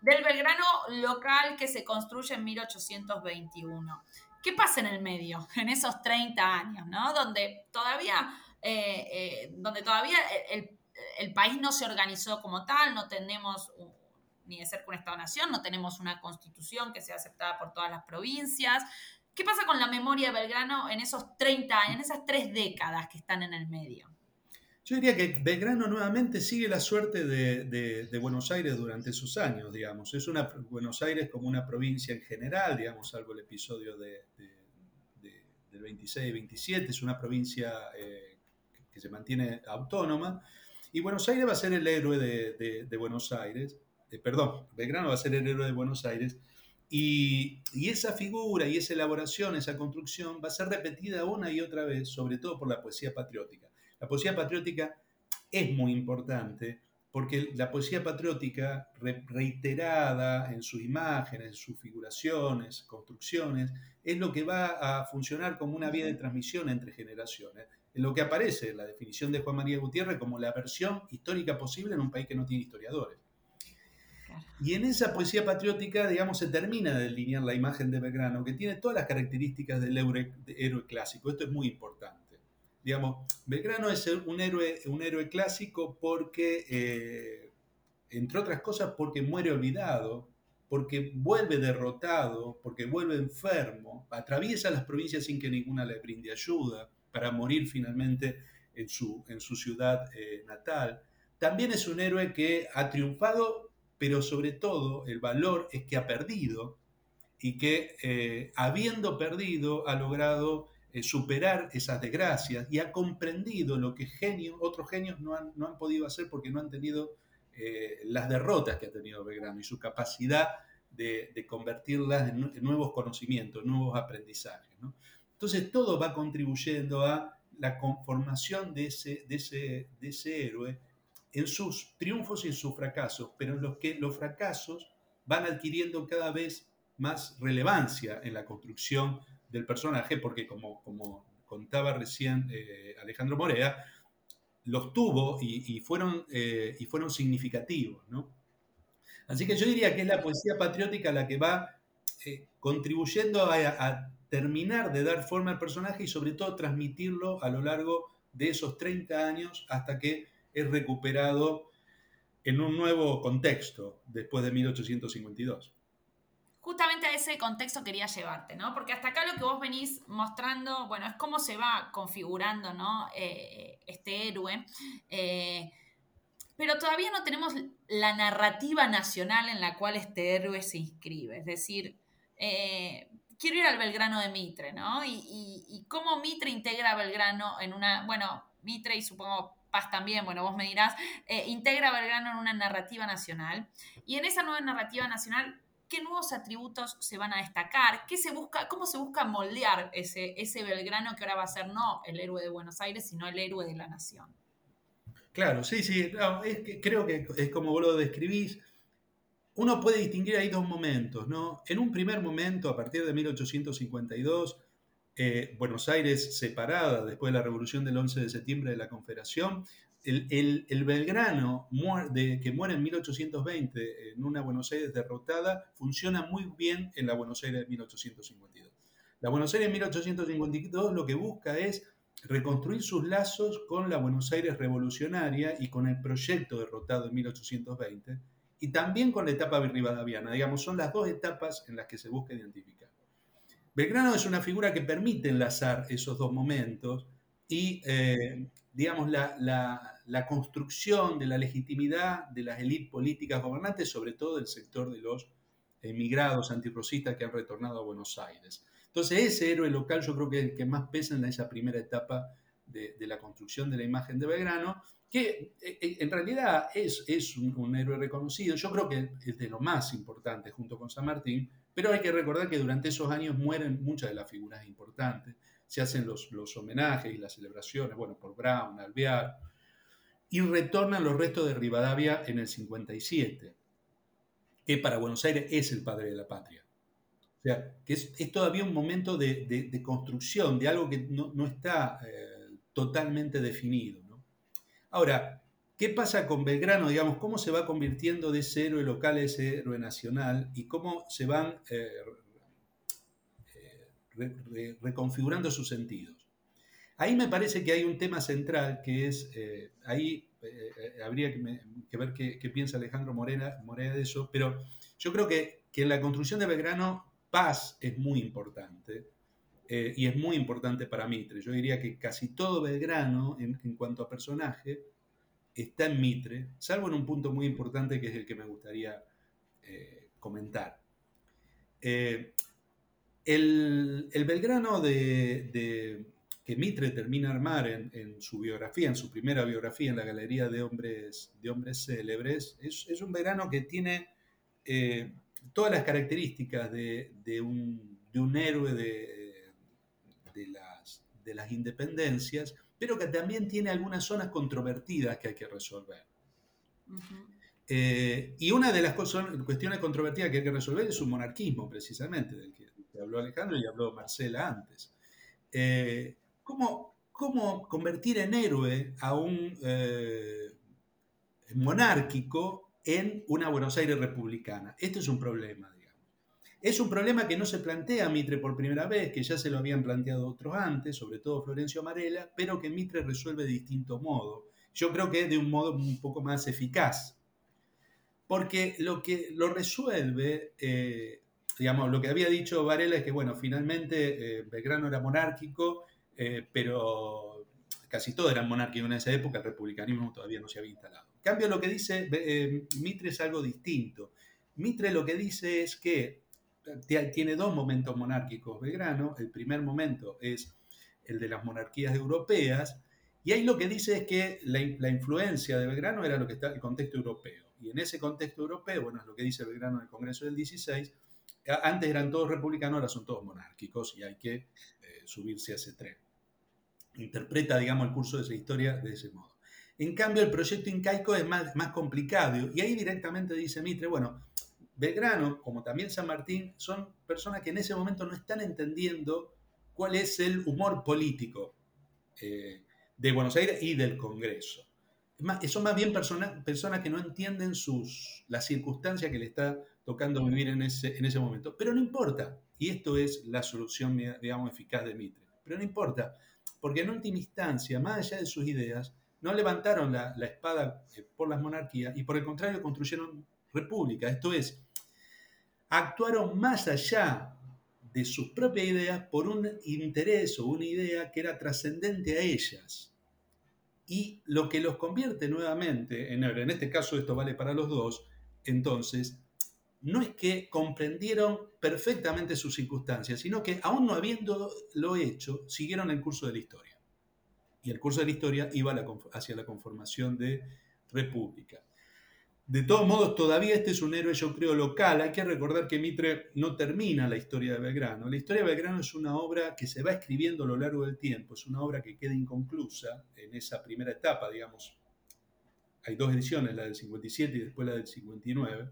del Belgrano local que se construye en 1821. ¿Qué pasa en el medio, <laughs> en esos 30 años, ¿no? Donde todavía, eh, eh, donde todavía el, el país no se organizó como tal, no tenemos ni de ser un Estado-nación, no tenemos una constitución que sea aceptada por todas las provincias. ¿Qué pasa con la memoria de Belgrano en esos 30 años, en esas tres décadas que están en el medio? Yo diría que Belgrano nuevamente sigue la suerte de, Buenos Aires durante esos años, digamos. Es una Buenos Aires como una provincia en general, digamos, salvo el episodio de, del 26 y 27, es una provincia eh, que se mantiene autónoma. Y Buenos Aires va a ser el héroe de, Buenos Aires. Eh, perdón, Belgrano va a ser el héroe de Buenos Aires, y, esa figura y esa elaboración, esa construcción va a ser repetida una y otra vez, sobre todo por la poesía patriótica. La poesía patriótica es muy importante porque la poesía patriótica, reiterada en sus imágenes, en sus figuraciones, construcciones, es lo que va a funcionar como una vía de transmisión entre generaciones. En lo que aparece en la definición de Juan María Gutiérrez como la versión histórica posible en un país que no tiene historiadores. Y en esa poesía patriótica, digamos, se termina de delinear la imagen de Belgrano, que tiene todas las características del héroe, clásico. Esto es muy importante. Digamos, Belgrano es un héroe, un héroe clásico porque, eh, entre otras cosas, porque muere olvidado, porque vuelve derrotado, porque vuelve enfermo, atraviesa las provincias sin que ninguna le brinde ayuda, para morir finalmente en su, ciudad eh, natal. También es un héroe que ha triunfado pero sobre todo el valor es que ha perdido y que eh, habiendo perdido ha logrado eh, superar esas desgracias y ha comprendido lo que genios, otros genios no han, no han podido hacer porque no han tenido eh, las derrotas que ha tenido Belgrano y su capacidad de, convertirlas en, nuevos conocimientos, nuevos aprendizajes. Entonces todo va contribuyendo a la conformación de ese, de ese, de ese héroe en sus triunfos y en sus fracasos, pero en los que los fracasos van adquiriendo cada vez más relevancia en la construcción del personaje, porque como, como contaba recién eh, Alejandro Morea, los tuvo y, fueron, eh, y fueron significativos. Así que yo diría que es la poesía patriótica la que va eh, contribuyendo a, a, terminar de dar forma al personaje y sobre todo transmitirlo a lo largo de esos 30 años hasta que es recuperado en un nuevo contexto después de 1852. Justamente a ese contexto quería llevarte, ¿no? Porque hasta acá lo que vos venís mostrando, bueno, es cómo se va configurando, ¿no? Eh, este héroe. Eh, pero todavía no tenemos la narrativa nacional en la cual este héroe se inscribe. Es decir, eh, quiero ir al Belgrano de Mitre, ¿no? Y, y, cómo Mitre integra a Belgrano en una, bueno, Mitre y supongo también, bueno, vos me dirás, eh, integra Belgrano en una narrativa nacional. Y en esa nueva narrativa nacional, ¿qué nuevos atributos se van a destacar? ¿Qué se busca, ¿Cómo se busca moldear ese, ese Belgrano que ahora va a ser no el héroe de Buenos Aires, sino el héroe de la nación? Claro, sí, sí, creo que es como vos lo describís. Uno puede distinguir ahí dos momentos, ¿no? En un primer momento, a partir de 1852, eh, Buenos Aires separada después de la revolución del 11 de septiembre de la Confederación, el, Belgrano que muere en 1820 en una Buenos Aires derrotada funciona muy bien en la Buenos Aires de 1852. La Buenos Aires de 1852 lo que busca es reconstruir sus lazos con la Buenos Aires revolucionaria y con el proyecto derrotado en 1820 y también con la etapa rivadaviana. Digamos, son las dos etapas en las que se busca identificar. Belgrano es una figura que permite enlazar esos dos momentos y, eh, digamos, la, construcción de la legitimidad de las élites políticas gobernantes, sobre todo del sector de los emigrados antirrosistas que han retornado a Buenos Aires. Entonces, ese héroe local yo creo que es el que más pesa en esa primera etapa de, la construcción de la imagen de Belgrano, que eh, eh, en realidad es, un, héroe reconocido, yo creo que es de lo más importante junto con San Martín, pero hay que recordar que durante esos años mueren muchas de las figuras importantes. Se hacen los, los homenajes y las celebraciones, bueno, por Brown, Alvear, y retornan los restos de Rivadavia en el 57. que para Buenos Aires es el padre de la patria. O sea, que es, todavía un momento de, construcción, de algo que no, está eh, totalmente definido. Ahora, ¿qué pasa con Belgrano? Digamos, ¿cómo se va convirtiendo de ese héroe local a ese héroe nacional? Y cómo se van eh, eh, reconfigurando sus sentidos. Ahí me parece que hay un tema central que es, eh, ahí habría que, ver qué, piensa Alejandro Morena, Morena de eso, pero yo creo que, en la construcción de Belgrano paz es muy importante. y es muy importante para Mitre. Yo diría que casi todo Belgrano, en, en cuanto a personaje, está en Mitre, salvo en un punto muy importante que es el que me gustaría eh, comentar. Eh, el, Belgrano de, que Mitre termina de armar en, su biografía, en su primera biografía en la Galería de Hombres, de hombres Célebres, es, un Belgrano que tiene eh, todas las características de, un, héroe de, de las independencias, pero que también tiene algunas zonas controvertidas que hay que resolver. Eh, y una de las cuestiones controvertidas que hay que resolver es su monarquismo, precisamente, del que, habló Alejandro y habló Marcela antes. Eh, ¿cómo, convertir en héroe a un eh, monárquico en una Buenos Aires republicana? Este es un problema. Es un problema que no se plantea Mitre por primera vez, que ya se lo habían planteado otros antes, sobre todo Florencio Amarela, pero que Mitre resuelve de distinto modo. Yo creo que de un modo un poco más eficaz. Porque lo que lo resuelve, eh, digamos, lo que había dicho Varela es que, bueno, finalmente eh, Belgrano era monárquico, eh, pero casi todo eran monárquicos en esa época, el republicanismo todavía no se había instalado. En cambio, lo que dice Mitre es algo distinto. Mitre lo que dice es que tiene dos momentos monárquicos Belgrano. El primer momento es el de las monarquías europeas, y ahí lo que dice es que la, influencia de Belgrano era lo que está el contexto europeo. Y en ese contexto europeo, bueno, es lo que dice Belgrano en el Congreso del 16, antes eran todos republicanos, ahora son todos monárquicos y hay que eh, subirse a ese tren. Interpreta, digamos, el curso de esa historia de ese modo. En cambio, el proyecto incaico es más, más complicado y ahí directamente dice Mitre, bueno, Belgrano, como también San Martín, son personas que en ese momento no están entendiendo cuál es el humor político eh, de Buenos Aires y del Congreso. son más bien personas, que no entienden sus, las circunstancias que le está tocando vivir en ese, en ese momento. Pero no importa, y esto es la solución, digamos, eficaz de Mitre. Pero no importa, porque en última instancia, más allá de sus ideas, no levantaron la, la espada eh, por las monarquías y por el contrario construyeron república. Esto es, actuaron más allá de sus propias ideas por un interés o una idea que era trascendente a ellas. Y lo que los convierte nuevamente en en este caso esto vale para los dos, entonces, no es que comprendieron perfectamente sus circunstancias, sino que aún no habiéndolo hecho, siguieron el curso de la historia. Y el curso de la historia iba hacia la conformación de república. De todos modos, todavía este es un héroe, yo creo, local. Hay que recordar que Mitre no termina la historia de Belgrano. La historia de Belgrano es una obra que se va escribiendo a lo largo del tiempo, es una obra que queda inconclusa en esa primera etapa, digamos. Hay dos ediciones, la del 57 y después la del 59.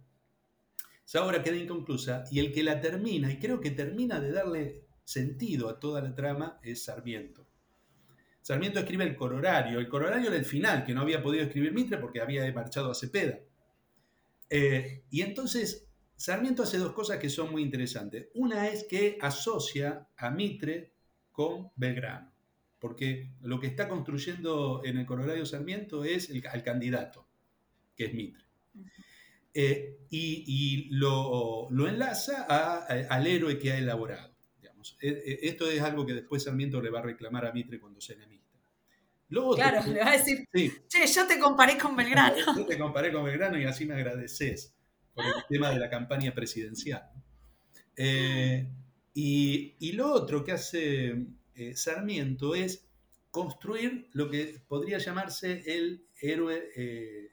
Esa obra queda inconclusa y el que la termina, y creo que termina de darle sentido a toda la trama, es Sarmiento. Sarmiento escribe el cororario. El cororario era el final, que no había podido escribir Mitre porque había marchado a Cepeda. Eh, y entonces, Sarmiento hace dos cosas que son muy interesantes. Una es que asocia a Mitre con Belgrano, porque lo que está construyendo en el Corolario Sarmiento es el, al candidato, que es Mitre. Eh, y, lo, enlaza al héroe que ha elaborado. Eh, esto es algo que después Sarmiento le va a reclamar a Mitre cuando claro, le va a decir, che, yo te comparé con Belgrano. Yo te comparé con Belgrano y así me agradeces por el tema de la campaña presidencial. Eh, y, lo otro que hace eh, Sarmiento es construir lo que podría llamarse el héroe eh,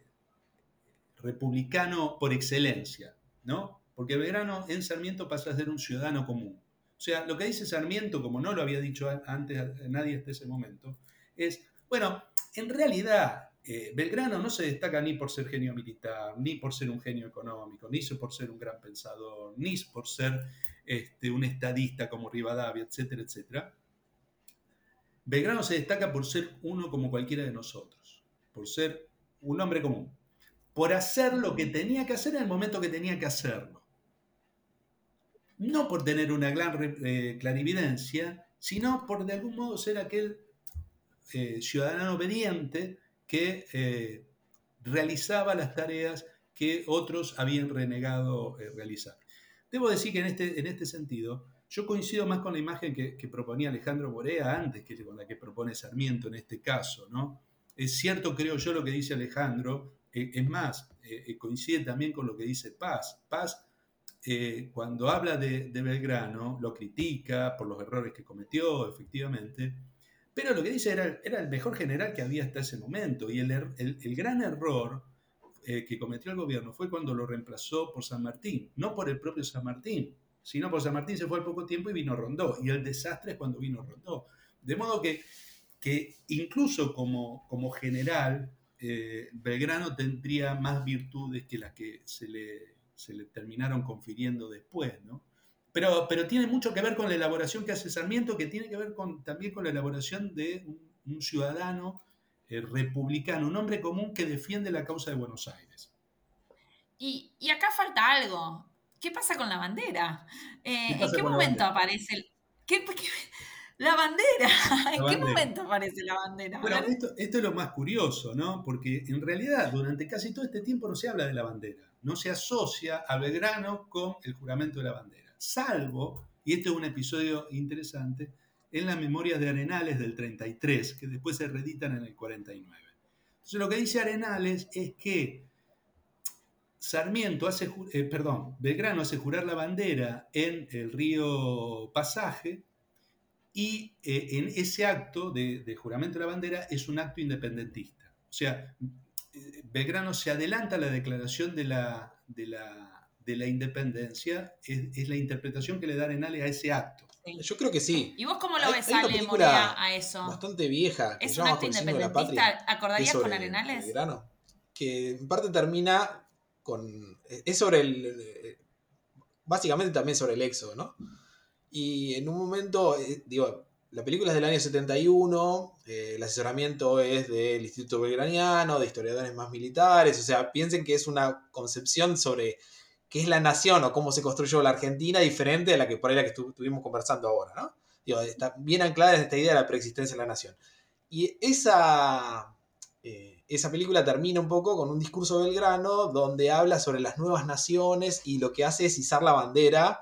republicano por excelencia, ¿no? Porque Belgrano en Sarmiento pasa a ser un ciudadano común. O sea, lo que dice Sarmiento, como no lo había dicho antes nadie hasta ese momento, es bueno, en realidad, eh, Belgrano no se destaca ni por ser genio militar, ni por ser un genio económico, ni por ser un gran pensador, ni por ser este, un estadista como Rivadavia, etcétera, etcétera. Belgrano se destaca por ser uno como cualquiera de nosotros, por ser un hombre común, por hacer lo que tenía que hacer en el momento que tenía que hacerlo. No por tener una gran eh, clarividencia, sino por de algún modo ser aquel eh, ciudadano obediente que eh, realizaba las tareas que otros habían renegado eh, realizar. Debo decir que en este, en este sentido, yo coincido más con la imagen que, proponía Alejandro Borea antes que con la que propone Sarmiento en este caso. ¿no? Es cierto, creo yo, lo que dice Alejandro, eh, es más, coincide también con lo que dice Paz. Paz, cuando habla de, de Belgrano, lo critica por los errores que cometió, efectivamente, pero lo que dice era, era el mejor general que había hasta ese momento. Y el, er, el, gran error eh, que cometió el gobierno fue cuando lo reemplazó por San Martín. No por el propio San Martín, sino por San Martín se fue al poco tiempo y vino Rondó. Y el desastre es cuando vino Rondó. De modo que, que incluso como, como general, eh, Belgrano tendría más virtudes que las que se le, se le terminaron confiriendo después, ¿no? Pero, pero tiene mucho que ver con la elaboración que hace Sarmiento, que tiene que ver con, también con la elaboración de un, ciudadano eh, republicano, un hombre común que defiende la causa de Buenos Aires. Y, acá falta algo. ¿Qué pasa con la bandera? Eh, ¿En qué momento aparece el... La bandera. ¿En qué momento aparece la bandera? Bueno, esto, esto, es lo más curioso, ¿no? Porque en realidad durante casi todo este tiempo no se habla de la bandera. No se asocia a Belgrano con el juramento de la bandera salvo, y este es un episodio interesante, en las memorias de Arenales del 33, que después se reeditan en el 49. Entonces lo que dice Arenales es que Sarmiento hace, eh, perdón, Belgrano hace jurar la bandera en el río Pasaje y eh, en ese acto de, juramento de la bandera es un acto independentista. O sea, eh, Belgrano se adelanta a la declaración de la, de la de la independencia es, la interpretación que le da Arenales a ese acto. Yo creo que sí. ¿Y vos cómo lo ves, Ale, Morea, a eso? Bastante vieja. ¿Es un acto independentista? ¿Acordarías con Arenales? que en parte termina con... Es sobre el... Básicamente también sobre el éxodo, ¿no? Y en un momento, eh, digo, la película es del año 71, eh, el asesoramiento es del Instituto Belgraniano, de historiadores más militares, o sea, piensen que es una concepción sobre qué es la nación o cómo se construyó la Argentina diferente a la que por ahí la que estuvimos conversando ahora, ¿no? Digo, está bien anclada esta idea de la preexistencia de la nación. Y esa, eh, esa película termina un poco con un discurso de Belgrano donde habla sobre las nuevas naciones y lo que hace es izar la bandera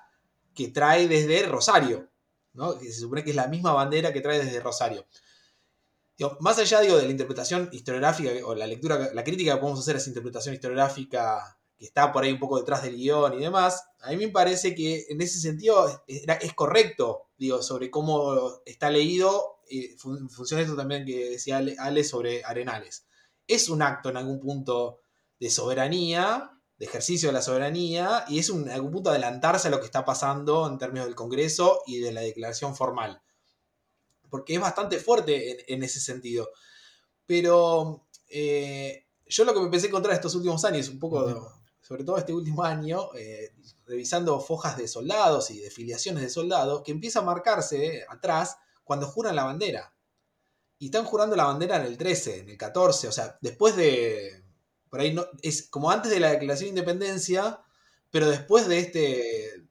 que trae desde Rosario, ¿no? Que se supone que es la misma bandera que trae desde Rosario. más allá digo, de la interpretación historiográfica o la lectura, la crítica que podemos hacer a esa interpretación historiográfica que está por ahí un poco detrás del guion y demás, a mí me parece que en ese sentido es, correcto, digo, sobre cómo está leído, y funciona esto también que decía Ale, sobre Arenales. Es un acto en algún punto de soberanía, de ejercicio de la soberanía, y es un, en algún punto adelantarse a lo que está pasando en términos del Congreso y de la declaración formal. Porque es bastante fuerte en, ese sentido. Pero eh, yo lo que me pensé encontrar estos últimos años, un poco sobre todo este último año, eh, revisando fojas de soldados y de filiaciones de soldados, que empieza a marcarse atrás cuando juran la bandera. Y están jurando la bandera en el 13, en el 14, o sea, después de... Por ahí no, es como antes de la declaración de independencia, pero después de este...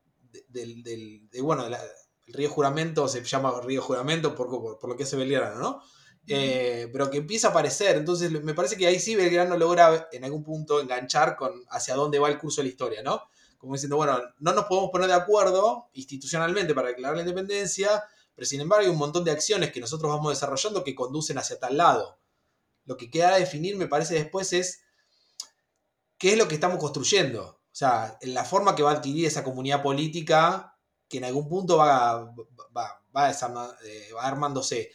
Del, de, bueno, el río juramento se llama río juramento por, por, lo que hace Belgrano, ¿no? Eh, pero que empieza a aparecer. Entonces me parece que ahí sí Belgrano logra en algún punto enganchar con hacia dónde va el curso de la historia, ¿no? Como diciendo, bueno, no nos podemos poner de acuerdo institucionalmente para declarar la independencia, pero sin embargo hay un montón de acciones que nosotros vamos desarrollando que conducen hacia tal lado. Lo que queda a definir, me parece, después es qué es lo que estamos construyendo. O sea, la forma que va a adquirir esa comunidad política que en algún punto va, va, va, eh, va armándose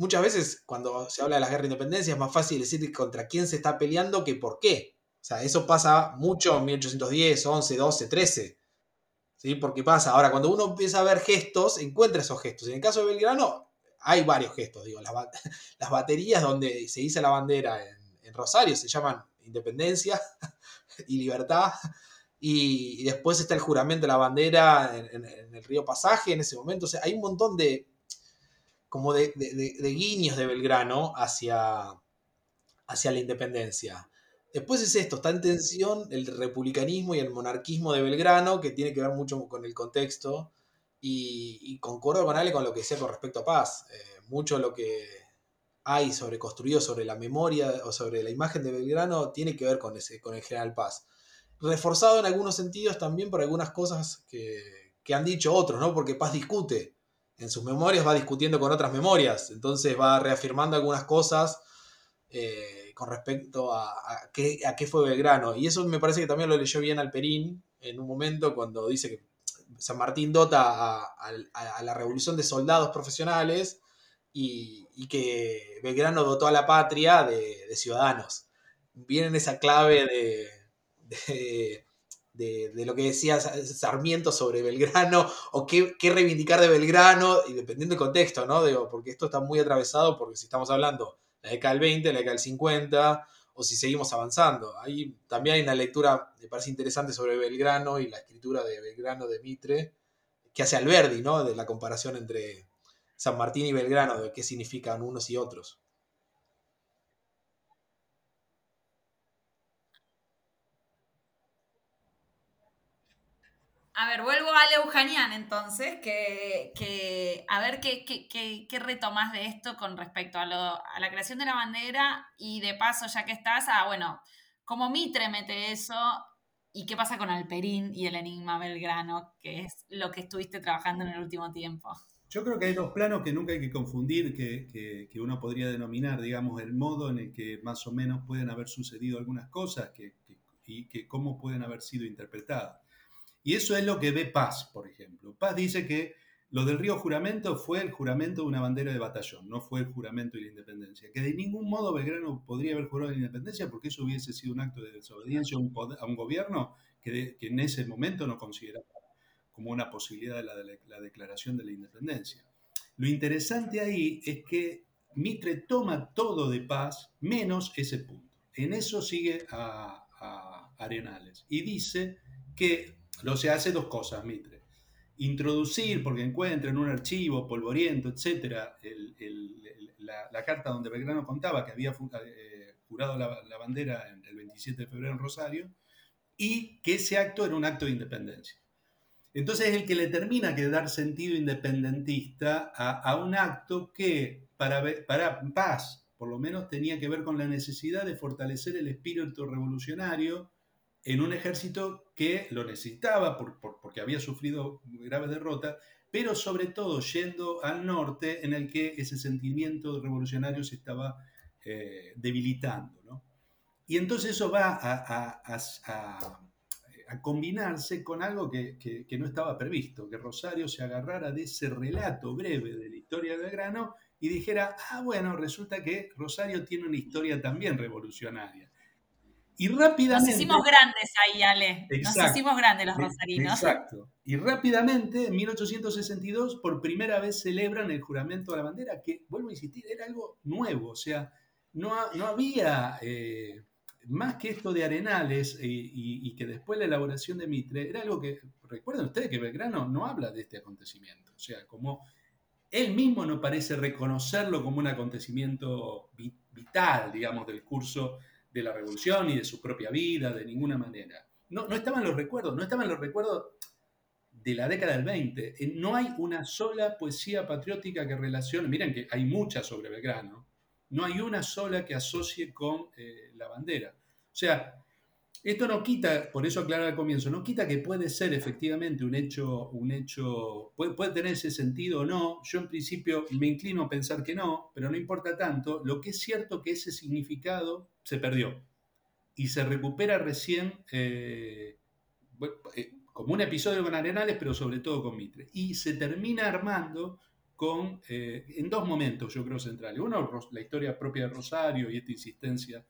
muchas veces cuando se habla de las guerras de independencia es más fácil decir contra quién se está peleando que por qué. O sea, eso pasa mucho en 1810, 11, 12, 13. ¿Sí? Porque pasa. Ahora, cuando uno empieza a ver gestos, encuentra esos gestos. En el caso de Belgrano, hay varios gestos, digo, las, <laughs> las baterías donde se hizo la bandera en, Rosario se llaman Independencia <laughs> y Libertad, y, después está el juramento de la bandera en, el río Pasaje en ese momento, o sea, hay un montón de, como de, guiños de Belgrano hacia, hacia la independencia. Después es esto, está en tensión el republicanismo y el monarquismo de Belgrano, que tiene que ver mucho con el contexto, y, concuerdo con Ale con lo que decía con respecto a Paz. Eh, mucho lo que hay sobre construido sobre la memoria o sobre la imagen de Belgrano tiene que ver con, ese, con el general Paz. Reforzado en algunos sentidos también por algunas cosas que, han dicho otros, ¿no? Porque Paz discute. En sus memorias va discutiendo con otras memorias, entonces va reafirmando algunas cosas. Eh, con respecto a, qué, fue Belgrano. Y eso me parece que también lo leyó bien Alperín en un momento cuando dice que San Martín dota a, la revolución de soldados profesionales y, que Belgrano dotó a la patria de, ciudadanos. Viene en esa clave de, lo que decía Sarmiento sobre Belgrano o qué, qué, reivindicar de Belgrano, y dependiendo del contexto, ¿no? Porque esto está muy atravesado, porque si estamos hablando la década del 20, la década del 50, o si seguimos avanzando. Ahí también hay una lectura, me parece interesante, sobre Belgrano y la escritura de Belgrano de Mitre, que hace Alberdi, ¿no? De la comparación entre San Martín y Belgrano, de qué significan unos y otros. A ver, vuelvo a Leujanian entonces, que, a ver qué, qué, qué, retomas de esto con respecto a, la creación de la bandera y de paso, ya que estás, ah, bueno, como Mitre mete eso y qué pasa con Alperín y el enigma Belgrano, que es lo que estuviste trabajando en el último tiempo. Yo creo que hay dos planos que nunca hay que confundir, que, que uno podría denominar, digamos, el modo en el que más o menos pueden haber sucedido algunas cosas y que cómo pueden haber sido interpretadas. Y eso es lo que ve Paz, por ejemplo. Paz dice que lo del río juramento fue el juramento de una bandera de batallón, no fue el juramento de la independencia. Que de ningún modo Belgrano podría haber jurado la independencia porque eso hubiese sido un acto de desobediencia a un, gobierno que, en ese momento no consideraba como una posibilidad de la, declaración de la independencia. Lo interesante ahí es que Mitre toma todo de Paz menos ese punto. En eso sigue a Arenales y dice que lo se hace dos cosas, Mitre. Introducir, porque encuentra en un archivo polvoriento, etcétera, la, carta donde Belgrano contaba que había eh, jurado la, bandera el 27 de febrero en Rosario, y que ese acto era un acto de independencia. Entonces es el que le termina que dar sentido independentista a, un acto que para, para Paz, por lo menos, tenía que ver con la necesidad de fortalecer el espíritu revolucionario en un ejército que lo necesitaba porque había sufrido graves derrotas, pero sobre todo yendo al norte en el que ese sentimiento revolucionario se estaba eh, debilitando. Y entonces eso va a, combinarse con algo que, que, no estaba previsto, que Rosario se agarrara de ese relato breve de la historia del grano y dijera, ah, bueno, resulta que Rosario tiene una historia también revolucionaria. Y rápidamente. Nos hicimos grandes ahí, Ale. Nos hicimos grandes los rosarinos. Exacto. Y rápidamente, en 1862, por primera vez celebran el juramento a la bandera, que, vuelvo a insistir, era algo nuevo. O sea, no, no había. Eh, más que esto de Arenales eh, y, que después la elaboración de Mitre, era algo que, recuerden ustedes que Belgrano no habla de este acontecimiento, o sea, como él mismo no parece reconocerlo como un acontecimiento vital, digamos, del curso de la revolución y de su propia vida, de ninguna manera. No, no estaban los recuerdos, no estaban los recuerdos de la década del 20. No hay una sola poesía patriótica que relacione, miren que hay muchas sobre Belgrano, no hay una sola que asocie con eh, la bandera. O sea, esto no quita, por eso aclarar al comienzo, no quita que puede ser efectivamente un hecho, un hecho puede, puede, tener ese sentido o no. Yo en principio me inclino a pensar que no, pero no importa tanto. Lo que es cierto que ese significado se perdió y se recupera recién eh, eh, como un episodio con Arenales, pero sobre todo con Mitre. Y se termina armando con, eh, en dos momentos, yo creo, centrales. Uno, la historia propia de Rosario y esta insistencia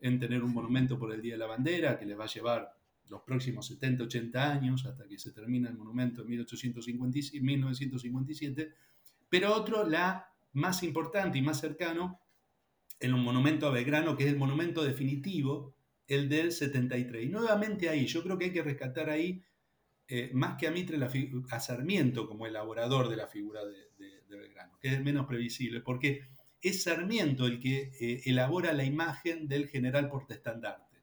en tener un monumento por el Día de la Bandera, que le va a llevar los próximos 70, 80 años, hasta que se termina el monumento en 1857, 1957, pero otro, la más importante y más cercano en un monumento a Belgrano, que es el monumento definitivo, el del 73. Y nuevamente ahí, yo creo que hay que rescatar ahí, eh, más que a Mitre, a Sarmiento como elaborador de la figura de, Belgrano, que es menos previsible, porque es Sarmiento el que eh, elabora la imagen del general portestandarte,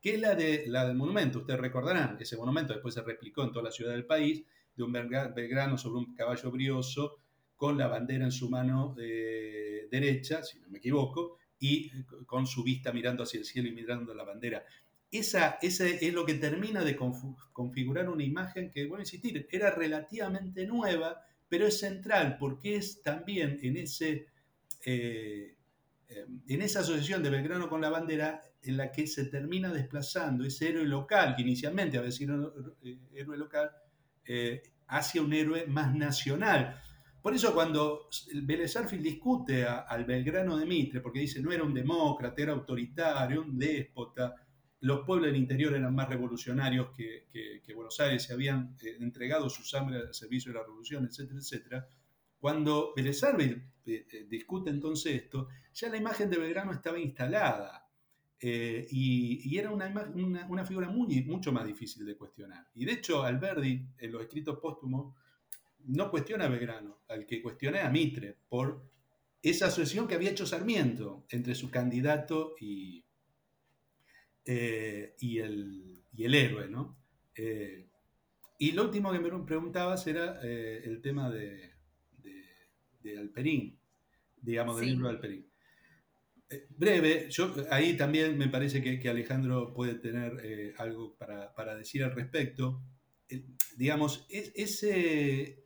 que es la, de, la del monumento. Ustedes recordarán, ese monumento después se replicó en toda la ciudad del país, de un Belgrano sobre un caballo brioso, con la bandera en su mano eh, derecha, si no me equivoco, y con su vista mirando hacia el cielo y mirando la bandera. Esa, ese es lo que termina de configurar una imagen que, bueno, insistir, era relativamente nueva, pero es central porque es también en, ese, eh, em, en esa asociación de Belgrano con la bandera en la que se termina desplazando ese héroe local, que inicialmente había sido eh, héroe local, hacia un héroe más nacional. Por eso cuando Vélez discute al Belgrano de Mitre, porque dice no era un demócrata, era autoritario, un déspota, los pueblos del interior eran más revolucionarios que, Buenos Aires, se habían eh, entregado su sangre al servicio de la revolución, etcétera, etcétera. Cuando Vélez eh, eh, discute entonces esto, ya la imagen de Belgrano estaba instalada y, era una, una, figura muy, mucho más difícil de cuestionar. Y de hecho, Alberdi, en los escritos póstumos, no cuestiona a Belgrano, al que cuestiona a Mitre por esa asociación que había hecho Sarmiento entre su candidato y, eh, y, el, el, héroe, ¿no? Eh, y lo último que me preguntabas era eh, el tema de, de, Alperín, digamos, del libro de Alperín. breve, yo ahí también me parece que, Alejandro puede tener algo para, para, decir al respecto. digamos, ese,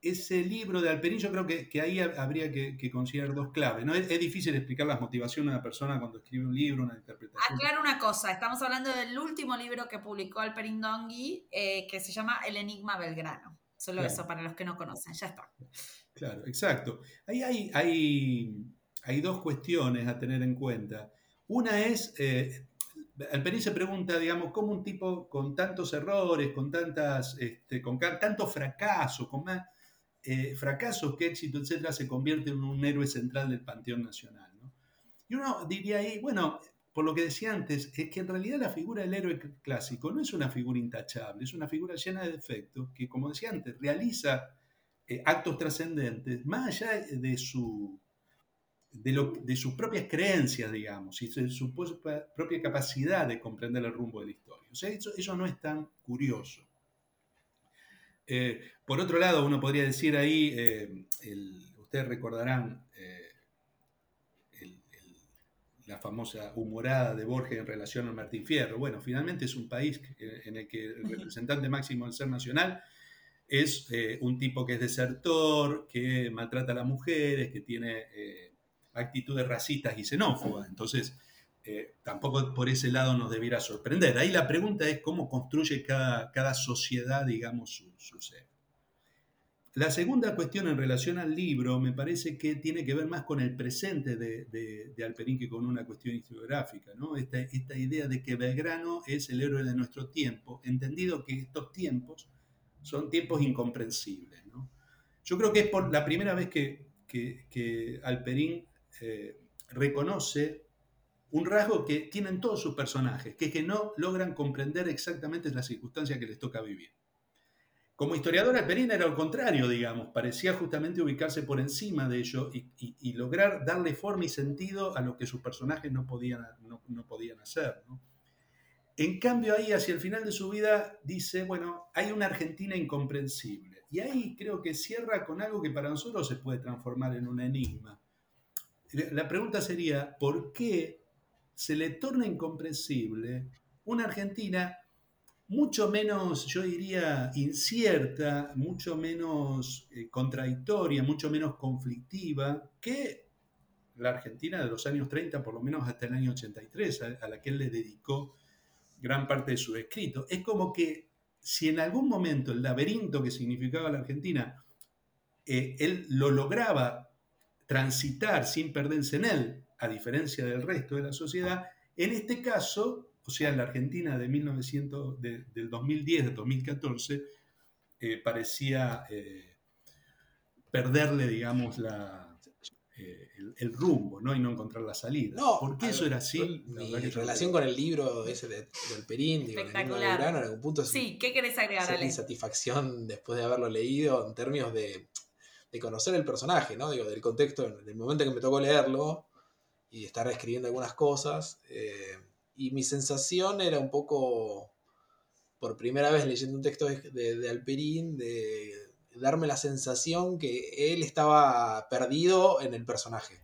ese libro de Alperín, yo creo que, ahí habría que, considerar dos claves. ¿no? Es, difícil explicar las motivaciones de una persona cuando escribe un libro, una interpretación. Aclaro una cosa, estamos hablando del último libro que publicó Alperín Dongui, eh, que se llama El Enigma Belgrano. Solo eso para los que no conocen, ya está. Claro, exacto. Ahí hay, hay, hay dos cuestiones a tener en cuenta. Una es, eh, Alperín se pregunta, digamos, cómo un tipo con tantos errores, con, tantas, este, con tanto fracaso, con más eh, fracasos que éxito, etcétera, se convierte en un héroe central del Panteón Nacional. Y uno diría ahí, bueno, por lo que decía antes, es que en realidad la figura del héroe clásico no es una figura intachable, es una figura llena de defectos que, como decía antes, realiza eh, actos trascendentes más allá de, su, de, sus propias creencias, digamos, y de su propia capacidad de comprender el rumbo de la historia. O sea, eso no es tan curioso. Eh, por otro lado, uno podría decir ahí, eh, ustedes recordarán eh, la famosa humorada de Borges en relación al Martín Fierro. Bueno, finalmente es un país en el que el representante máximo del ser nacional es un tipo que es desertor, que maltrata a las mujeres, que tiene actitudes racistas y xenófobas. Entonces, eh, tampoco por ese lado nos debiera sorprender. Ahí la pregunta es cómo construye cada, cada sociedad, digamos, su, ser. La segunda cuestión en relación al libro me parece que tiene que ver más con el presente de, de, Alperín que con una cuestión historiográfica, ¿no? Esta, esta, idea de que Belgrano es el héroe de nuestro tiempo, entendido que estos tiempos son tiempos incomprensibles. Yo creo que es por la primera vez que, que, Alperín eh, reconoce un rasgo que tienen todos sus personajes, que es que no logran comprender exactamente las circunstancias que les toca vivir. Como historiadora, Perina era al contrario, digamos, parecía justamente ubicarse por encima de ello y, lograr darle forma y sentido a lo que sus personajes no podían, no, podían hacer. En cambio, ahí hacia el final de su vida dice, bueno, hay una Argentina incomprensible. Y ahí creo que cierra con algo que para nosotros se puede transformar en un enigma. La pregunta sería, ¿por qué se le torna incomprensible una Argentina mucho menos, yo diría, incierta, mucho menos eh, contradictoria, mucho menos conflictiva que la Argentina de los años 30, por lo menos hasta el año 83, a, la que él le dedicó gran parte de su escrito. Es como que si en algún momento el laberinto que significaba la Argentina, eh, él lo lograba transitar sin perderse en él, a diferencia del resto de la sociedad, en este caso, o sea, en la Argentina de 1900, del 2010, del 2014, eh, parecía eh, perderle, digamos, la, eh, el, rumbo, ¿no? Y no encontrar la salida. No, ¿Por qué eso era así? Mi relación con el libro ese de, del Perín, digo, el libro de verano, en algún punto es Sí, ¿qué querés agregar, Ale? satisfacción después de haberlo leído en términos de, de, conocer el personaje, ¿no? Digo, del contexto, del momento en que me tocó leerlo y estar escribiendo algunas cosas. Eh, y mi sensación era un poco, por primera vez leyendo un texto de, de Alperín, de darme la sensación que él estaba perdido en el personaje.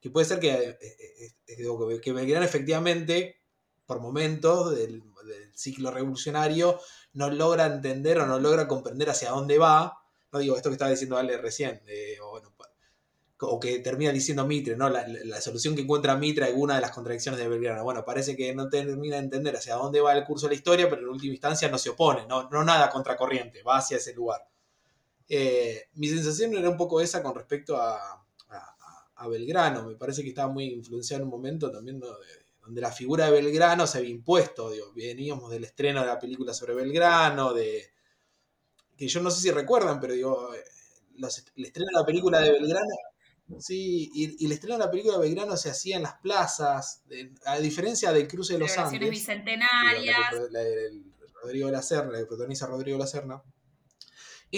Que puede ser que, eh, eh, que Belgrano efectivamente, por momentos del, ciclo revolucionario, no logra entender o no logra comprender hacia dónde va. No digo esto que estaba diciendo Ale recién, o, que termina diciendo Mitre, ¿no? La, solución que encuentra Mitre a alguna de las contradicciones de Belgrano. Bueno, parece que no termina de entender hacia dónde va el curso de la historia, pero en última instancia no se opone, no, no nada contracorriente, va hacia ese lugar. Eh, mi sensación era un poco esa con respecto a, Belgrano. Me parece que estaba muy influenciado en un momento también donde la figura de Belgrano se había impuesto. veníamos del estreno de la película sobre Belgrano, de que yo no sé si recuerdan, pero digo, el estreno de la película de Belgrano. Sí, y, el estreno de la película de Belgrano se hacía en las plazas, a diferencia del cruce de los Andes. bicentenarias. Rodrigo de la Serna, la que protagoniza Rodrigo de la Serna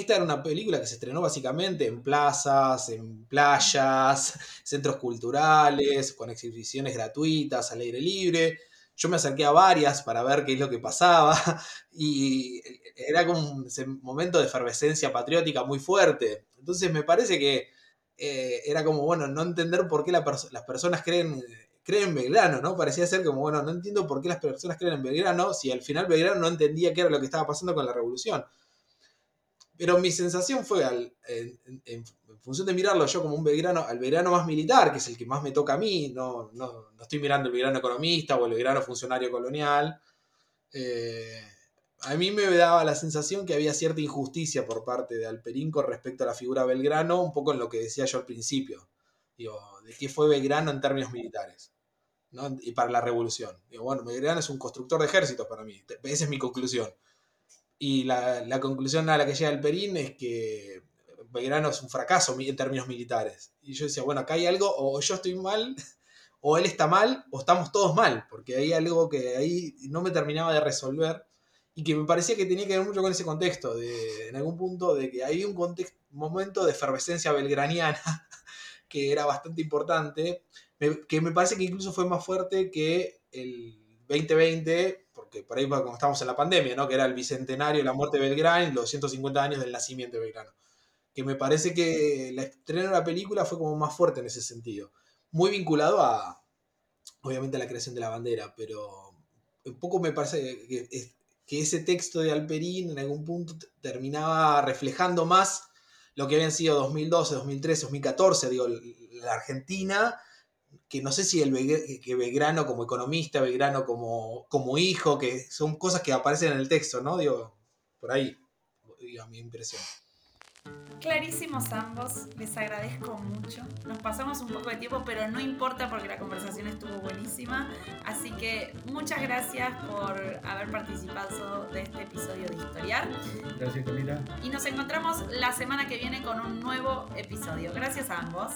esta era una película que se estrenó básicamente en plazas, en playas, <laughs> centros culturales, con exhibiciones gratuitas, al aire libre. Yo me acerqué a varias para ver qué es lo que pasaba <laughs> y era como un momento de efervescencia patriótica muy fuerte. Entonces me parece que eh, era como, bueno, no entender por qué las personas creen, creen en Belgrano, ¿no? Parecía ser como, bueno, no entiendo por qué las personas creen en Belgrano si al final Belgrano no entendía qué era lo que estaba pasando con la revolución. Pero mi sensación fue, en, función de mirarlo yo como un Belgrano, al Belgrano más militar, que es el que más me toca a mí, no, no, estoy mirando el Belgrano economista o el Belgrano funcionario colonial. Eh, a mí me daba la sensación que había cierta injusticia por parte de Alperín con respecto a la figura Belgrano, un poco en lo que decía yo al principio, digo, de qué fue Belgrano en términos militares. y para la revolución. Digo, bueno, Belgrano es un constructor de ejércitos para mí. Esa es mi conclusión. Y la, conclusión a la que llega el Perín es que Belgrano es un fracaso en términos militares. Y yo decía, bueno, acá hay algo, o yo estoy mal, <laughs> o él está mal, o estamos todos mal, porque hay algo que ahí no me terminaba de resolver y que me parecía que tenía que ver mucho con ese contexto, de, en algún punto, de que hay un momento de efervescencia belgraniana <laughs> que era bastante importante, que me parece que incluso fue más fuerte que el 2020 porque por ahí como estamos en la pandemia, ¿no? Que era el bicentenario de la muerte de Belgrano los 150 años del nacimiento de Belgrano. Que me parece que la estreno de la película fue como más fuerte en ese sentido. Muy vinculado a, obviamente, a la creación de la bandera, pero un poco me parece que, que ese texto de Alperín en algún punto terminaba reflejando más lo que habían sido 2012, 2013, 2014, digo, la Argentina que no sé si el que Belgrano como economista, Belgrano como, como hijo, que son cosas que aparecen en el texto, ¿no? Digo, por ahí, digo, mi impresión. Clarísimos ambos, les agradezco mucho. Nos pasamos un poco de tiempo, pero no importa porque la conversación estuvo buenísima. Así que muchas gracias por haber participado de este episodio de Historiar. Gracias, Camila. Y nos encontramos la semana que viene con un nuevo episodio. Gracias a ambos.